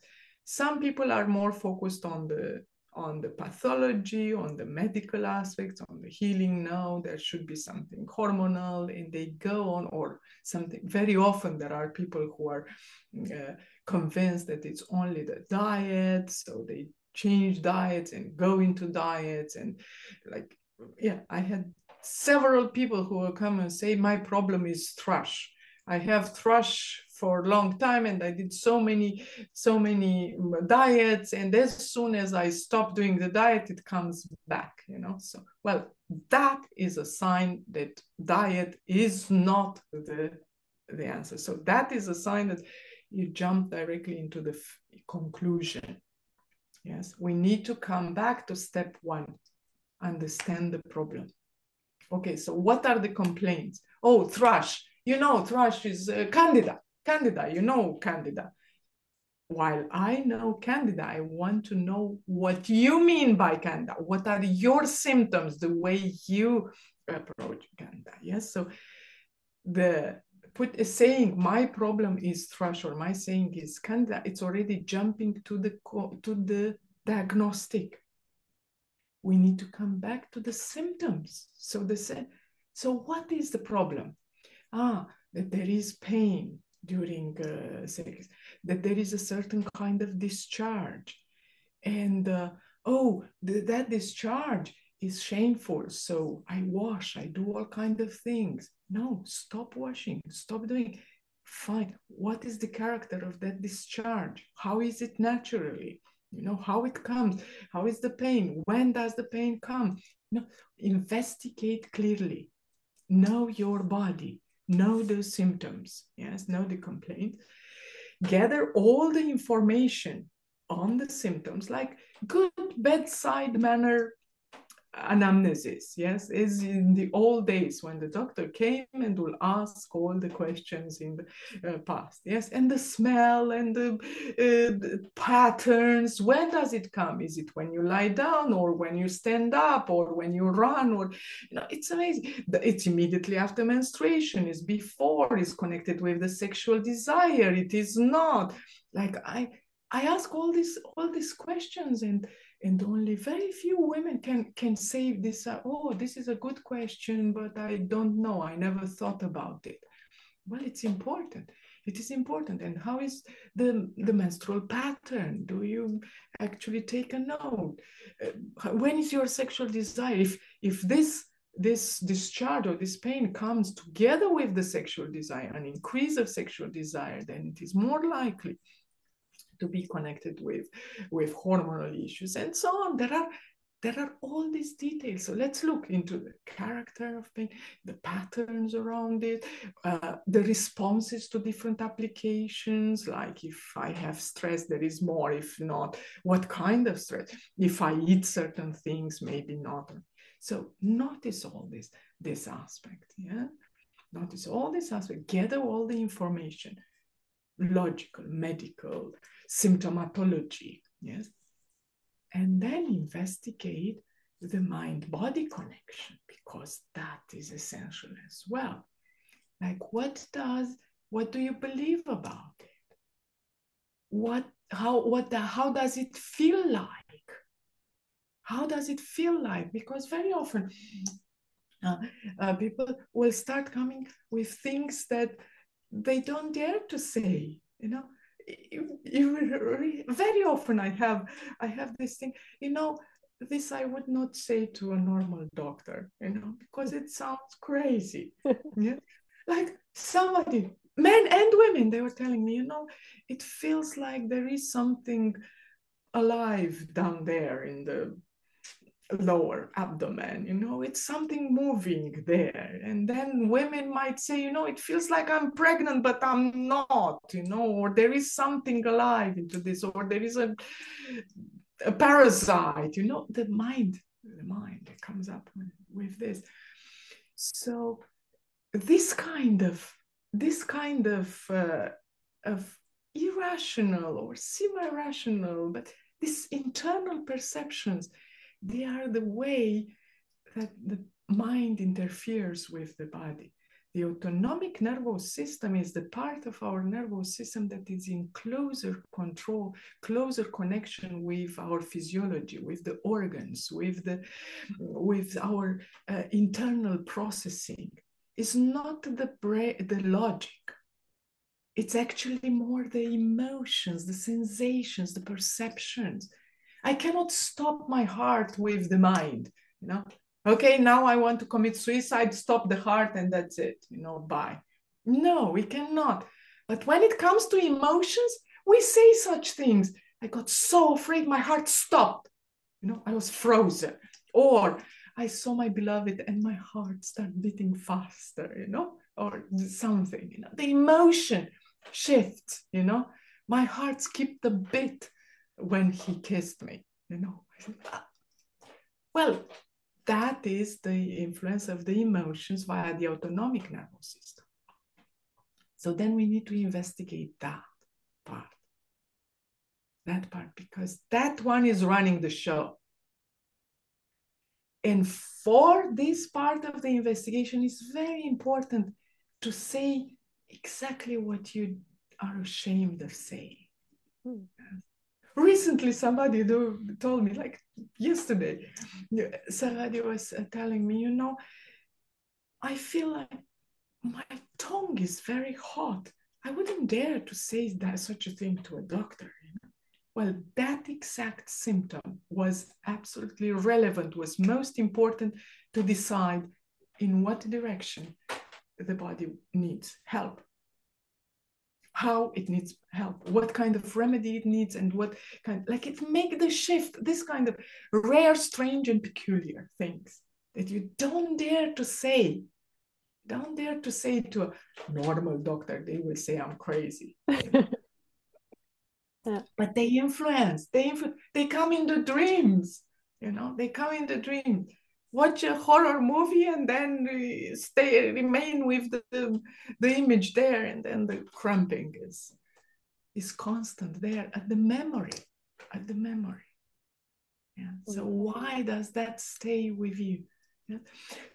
some people are more focused on the on the pathology on the medical aspects on the healing now, there should be something hormonal and they go on or something. Very often there are people who are uh, convinced that it's only the diet so they change diets and go into diets and like yeah i had several people who will come and say my problem is thrush. I have thrush for a long time and i did so many so many mm, diets and as soon as i stop doing the diet it comes back you know? So well that is a sign that diet is not the the answer. So that is a sign that you jump directly into the conclusion yes. We need to come back to step one understand the problem. Okay so what are the complaints? Oh thrush you know thrush is uh, candida. Candida you know candida. While i know candida i want to know what you mean by candida. What are your symptoms the way you approach candida? Yes so the put a saying my problem is thrush or my saying is candida it's already jumping to the to the diagnostic. We need to come back to the symptoms. So the so what is the problem? Ah that there is pain during uh, sex that there is a certain kind of discharge. And uh, oh th- that discharge is shameful. So i wash i do all kind of things. No stop washing stop doing. Fine. What is the character of that discharge? How is it naturally? You know how it comes? How is the pain? When does the pain come? You know investigate clearly. Know your body. Know those symptoms, yes, know the complaint, gather all the information on the symptoms, like good bedside manner anamnesis yes? Is in the old days when the doctor came and will ask all the questions in the uh, past yes? And the smell and the, uh, the, patterns when does it come? Is it when you lie down or when you stand up or when you run or you know it's amazing. It's immediately after menstruation is before is connected with the sexual desire it is not. Like i i ask all these all these questions and and only very few women can can say this uh, oh this is a good question but i don't know. I never thought about it. Well it's important. It is important. And how is the the menstrual pattern? Do you actually take a note? Uh, when is your sexual desire? If if this this discharge or this pain comes together with the sexual desire an increase of sexual desire then it is more likely to be connected with with hormonal issues. And so on. There are there are all these details. So let's look into the character of pain the patterns around it uh, the responses to different applications. Like if i have stress there is more. If not what kind of stress? If i eat certain things maybe not. So notice all this this aspect yeah? Notice all this aspect. Gather all the information. Logical medical symptomatology, yes? And then investigate the mind body connection because that is essential as well. Like, what does, what do you believe about it? What, how, what, the, how does it feel like? How does it feel like? Because very often uh, uh, people will start coming with things that they don't dare to say, you know, very often I have I have this thing, you know, this I would not say to a normal doctor, you know, because it sounds crazy. yeah? Like somebody, men and women, they were telling me, you know, it feels like there is something alive down there in the lower abdomen you know it's something moving there. And then women might say you know it feels like i'm pregnant but i'm not you know or there is something alive into this or there is a, a parasite you know the mind the mind comes up with this. So this kind of this kind of uh, of irrational or semi-rational but these internal perceptions they are the way that the mind interferes with the body. The autonomic nervous system is the part of our nervous system that is in closer control, closer connection with our physiology, with the organs, with the with our uh, internal processing. It's not the brain, the logic. It's actually more the emotions, the sensations, the perceptions I cannot stop my heart with the mind, you know. Okay, now I want to commit suicide, stop the heart, and that's it, you know, bye. No, we cannot. But when it comes to emotions, we say such things. I got so afraid, my heart stopped. You know, I was frozen. Or I saw my beloved and my heart started beating faster, you know, or something, you know. The emotion shifts, you know. My heart skipped a bit when he kissed me, you know. Well, that is the influence of the emotions via the autonomic nervous system. So then we need to investigate that part. That part, because that one is running the show. And for this part of the investigation, it's very important to say exactly what you are ashamed of saying. Hmm recently somebody do, told me like yesterday somebody was uh, telling me you know i feel like my tongue is very hot. I wouldn't dare to say that such a thing to a doctor well that exact symptom was absolutely relevant was most important to decide in what direction the body needs help how it needs help, what kind of remedy it needs, and what kind like it make the shift, this kind of rare, strange, and peculiar things that you don't dare to say. don't dare to say to a normal doctor. They will say I'm crazy. yeah. But they influence. They influ- They come into dreams. You know, they come into dreams. Watch a horror movie and then stay remain with the, the, the image there, and then the cramping is is constant there at the memory, at the memory. Yeah. So mm-hmm. why does that stay with you? Yeah.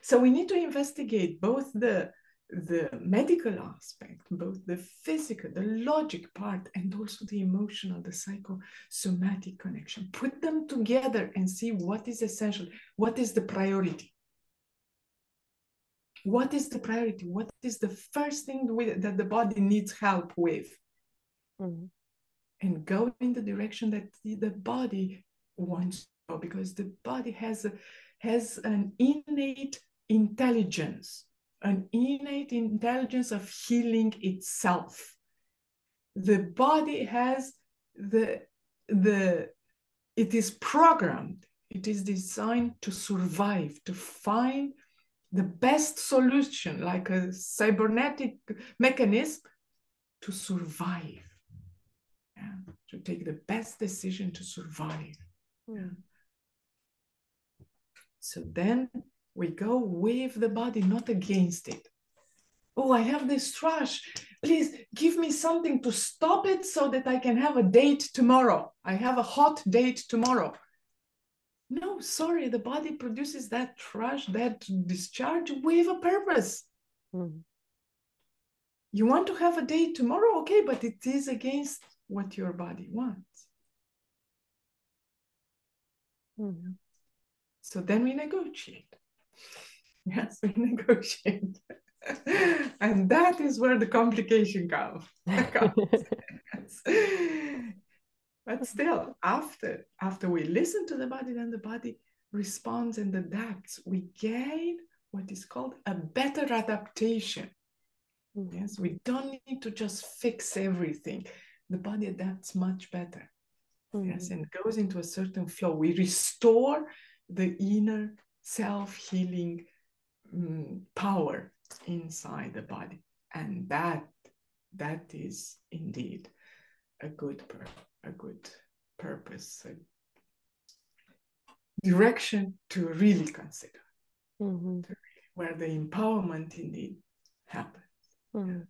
So we need to investigate both the the medical aspect, both the physical, the logic part, and also the emotional, the psychosomatic connection. Put them together and see what is essential, what is the priority. What is the priority? What is the first thing with, that the body needs help with? Mm-hmm. And go in the direction that the, the body wants to go, because the body has a, has an innate intelligence an innate intelligence of healing itself. The body has the, the, it is programmed, it is designed to survive, to find the best solution, like a cybernetic mechanism to survive, yeah? to take the best decision to survive. Yeah. Hmm. So then we go with the body, not against it. Oh, I have this trash. Please give me something to stop it so that I can have a date tomorrow. I have a hot date tomorrow. No, sorry, the body produces that trash, that discharge with a purpose. Mm. You want to have a date tomorrow? Okay, but it is against what your body wants. Mm. So then we negotiate. Yes, we negotiate. and that is where the complication comes. but still, after after we listen to the body, then the body responds and adapts. We gain what is called a better adaptation. Mm-hmm. Yes, we don't need to just fix everything. The body adapts much better. Mm-hmm. Yes, and goes into a certain flow. We restore the inner self-healing um, power inside the body and that that is indeed a good a good purpose a direction to really consider mm-hmm. to where the empowerment indeed happens mm-hmm.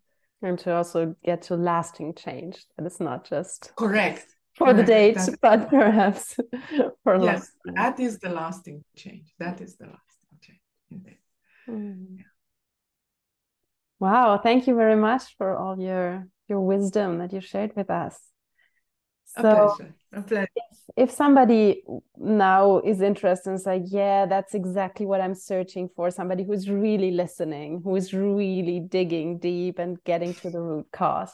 and to also get to lasting change that is not just correct for correct. the date but perhaps for yes that is the lasting change that is the lasting change indeed Mm. Wow, thank you very much for all your your wisdom that you shared with us. So, a pleasure. A pleasure. If, if somebody now is interested and say, "Yeah, that's exactly what I'm searching for," somebody who's really listening, who is really digging deep and getting to the root cause.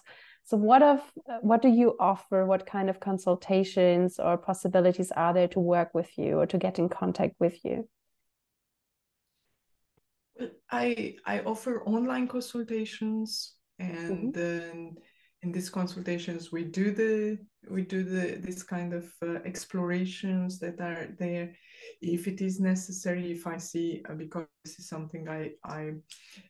So, what of what do you offer? What kind of consultations or possibilities are there to work with you or to get in contact with you? I I offer online consultations, and mm-hmm. then in these consultations we do the we do the this kind of uh, explorations that are there. If it is necessary if i see uh, because this is something i i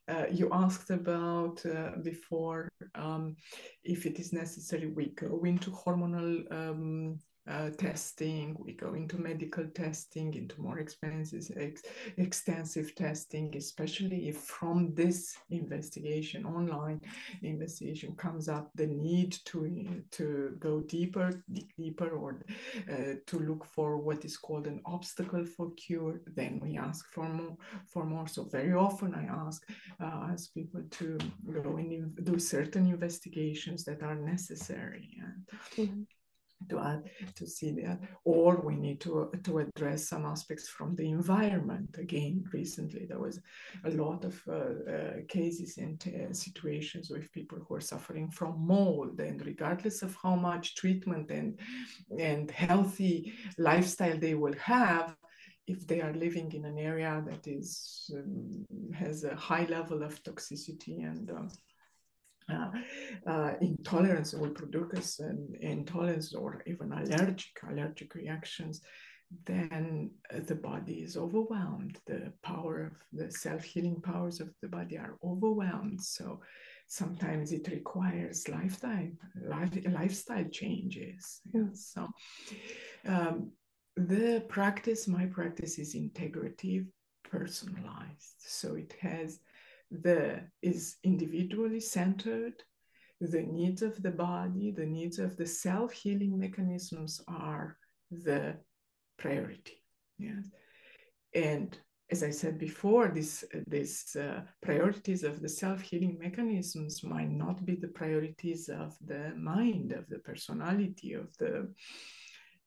uh, you asked about uh, before um, if it is necessary we go into hormonal um, uh, testing, we go into medical testing, into more expenses, ex extensive testing, especially if from this investigation, online investigation comes up the need to, to go deeper, deeper or uh, to look for what is called an obstacle for cure, then we ask for more, for more. So very often I ask, uh, ask people to go and do certain investigations that are necessary. And, mm -hmm to add to see that or we need to to address some aspects from the environment. Again recently there was a lot of uh, uh, cases and uh, situations with people who are suffering from mold and regardless of how much treatment and and healthy lifestyle they will have if they are living in an area that is um, has a high level of toxicity and um, uh, intolerance will produce an intolerance or even allergic allergic reactions then the body is overwhelmed. The power of the self healing powers of the body are overwhelmed. So sometimes it requires lifetime life, lifestyle changes. Mm. So um, the practice, my practice is integrative, personalized. So it has the is individually centered. The needs of the body, the needs of the self-healing mechanisms are the priority. Yes. And as I said before, these these uh, priorities of the self-healing mechanisms might not be the priorities of the mind, of the personality, of the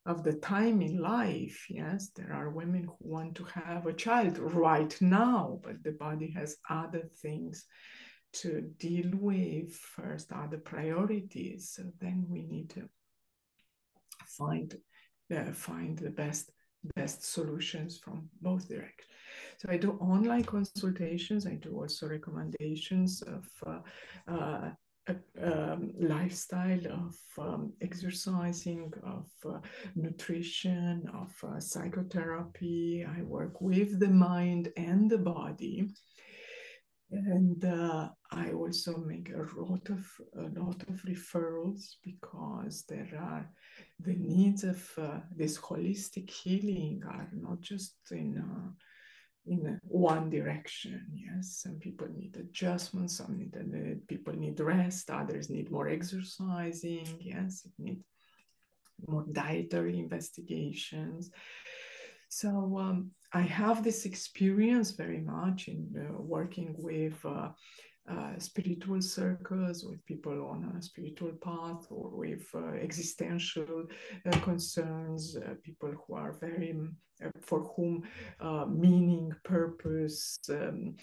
of the time in life. Yes, there are women who want to have a child right now, but the body has other things to deal with first, other priorities. So then we need to find uh, find the best best solutions from both directions. So I do online consultations. I do also recommendations of uh, uh, a um, lifestyle of um, exercising, of uh, nutrition, of uh, psychotherapy. I work with the mind and the body. And uh, I also make a lot of a lot of referrals because there are the needs of uh, this holistic healing are not just in uh, in one direction. Yes, some people need adjustments, some need uh, people need rest, others need more exercising. Yes, it need more dietary investigations. So um, I have this experience very much in uh, working with uh, uh, spiritual circles, with people on a spiritual path, or with uh, existential uh, concerns, uh, people who are very, uh, for whom meaning, purpose, um,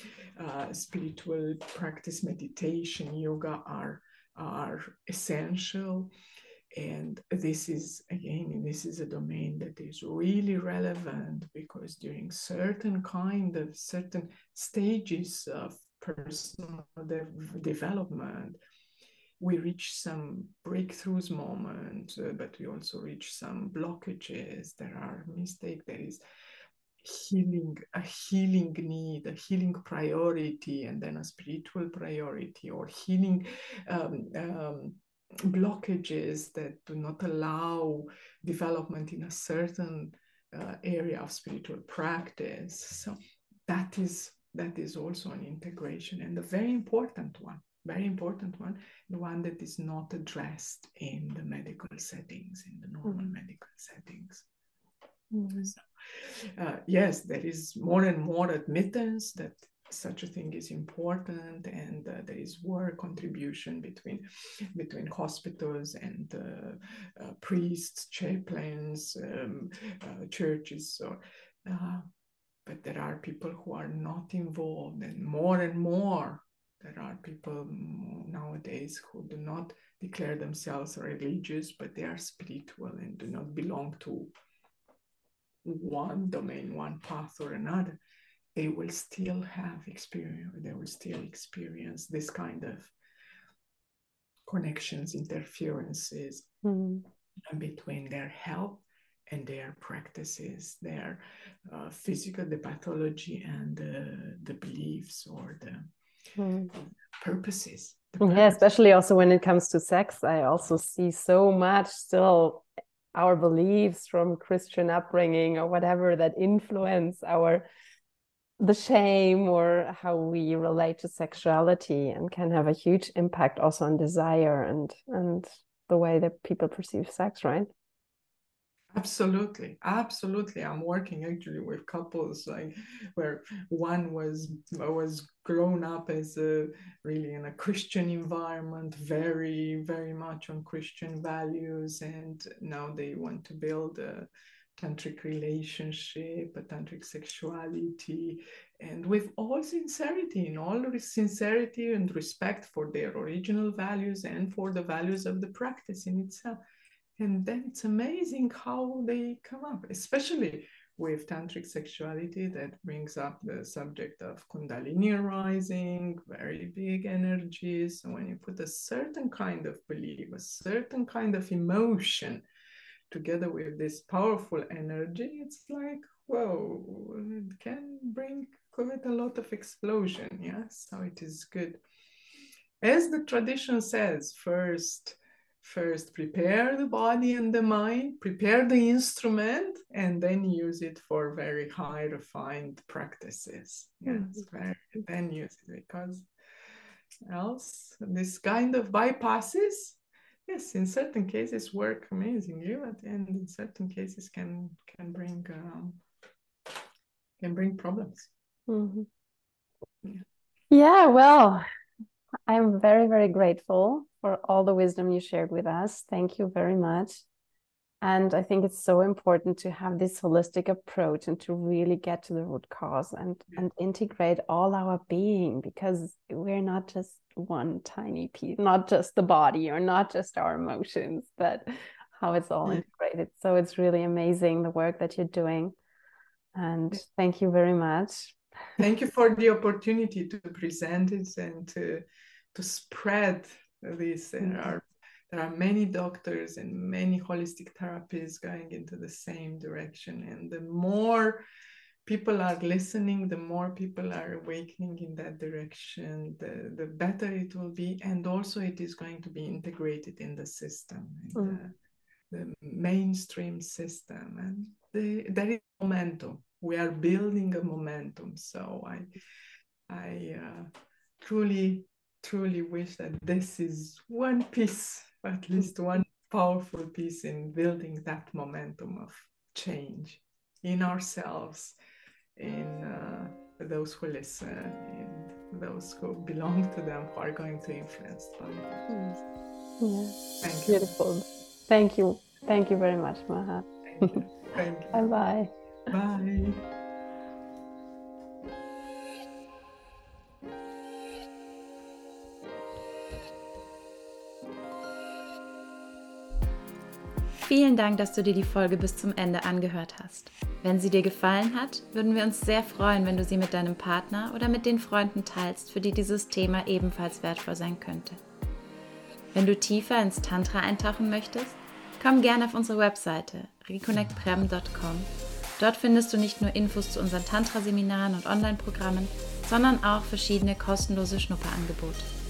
spiritual practice, meditation, yoga are, are essential. And this is, again, this is a domain that is really relevant because during certain kind of certain stages of personal de- development, we reach some breakthroughs moment, uh, but we also reach some blockages. There are mistakes. There is healing, a healing need, a healing priority, and then a spiritual priority, or healing um, um, blockages that do not allow development in a certain uh, area of spiritual practice. So that is that is also an integration and a very important one, very important one, the one that is not addressed in the medical settings, in the normal mm-hmm. medical settings. Mm-hmm. So, uh, yes, there is more and more admittance that such a thing is important and uh, there is work contribution between between hospitals and uh, uh, priests chaplains um, uh, churches so uh, but there are people who are not involved and more and more there are people nowadays who do not declare themselves religious but they are spiritual and do not belong to one domain one path or another they will still have experience they will still experience this kind of connections interferences mm-hmm. between their health and their practices, their uh, physical, the pathology, and the, the beliefs or the mm. purposes. The yeah, especially also when it comes to sex, I also see so much still our beliefs from Christian upbringing or whatever that influence our the shame or how we relate to sexuality and can have a huge impact also on desire and and the way that people perceive sex right Absolutely, absolutely. I'm working actually with couples like where one was was grown up as a really in a Christian environment, very very much on Christian values, and now they want to build a tantric relationship, a tantric sexuality, and with all sincerity, in all sincerity and respect for their original values and for the values of the practice in itself and then it's amazing how they come up, especially with tantric sexuality that brings up the subject of kundalini rising, very big energies. So when you put a certain kind of belief, a certain kind of emotion together with this powerful energy, it's like, whoa, it can bring quite a lot of explosion. Yeah, so it is good. As the tradition says, first, first prepare the body and the mind, prepare the instrument, and then use it for very high refined practices. Yes, mm-hmm. very, then use it because else this kind of bypasses yes in certain cases work amazingly but and in certain cases can can bring um, can bring problems mm-hmm. yeah. yeah well i'm very very grateful for all the wisdom you shared with us. Thank you very much. And i think it's so important to have this holistic approach and to really get to the root cause and and integrate all our being because we're not just one tiny piece not just the body or not just our emotions but how it's all integrated. So it's really amazing the work that you're doing. And thank you very much. Thank you for the opportunity to present it and to to spread this there are there are many doctors and many holistic therapies going into the same direction. And the more people are listening the more people are awakening in that direction the, the better it will be. And also it is going to be integrated in the system mm. the, the, mainstream system. And the, there is momentum. We are building a momentum. So i i uh, truly truly wish that this is one piece at least one powerful piece in building that momentum of change in ourselves, in uh, those who listen, in those who belong to them, who are going to influence them. Yeah. Thank you. Beautiful. Thank you. Thank you very much, Maha. Thank you. Thank you. Bye-bye. Bye. Vielen Dank, dass du dir die Folge bis zum Ende angehört hast. Wenn sie dir gefallen hat, würden wir uns sehr freuen, wenn du sie mit deinem Partner oder mit den Freunden teilst, für die dieses Thema ebenfalls wertvoll sein könnte. Wenn du tiefer ins Tantra eintauchen möchtest, komm gerne auf unsere Webseite reconnectprem.com. Dort findest du nicht nur Infos zu unseren Tantra-Seminaren und Online-Programmen, sondern auch verschiedene kostenlose Schnupperangebote.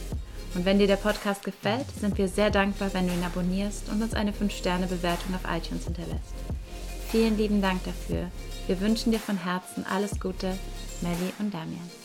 Und wenn dir der Podcast gefällt, sind wir sehr dankbar, wenn du ihn abonnierst und uns eine 5-Sterne-Bewertung auf iTunes hinterlässt. Vielen lieben Dank dafür. Wir wünschen dir von Herzen alles Gute, Melly und Damian.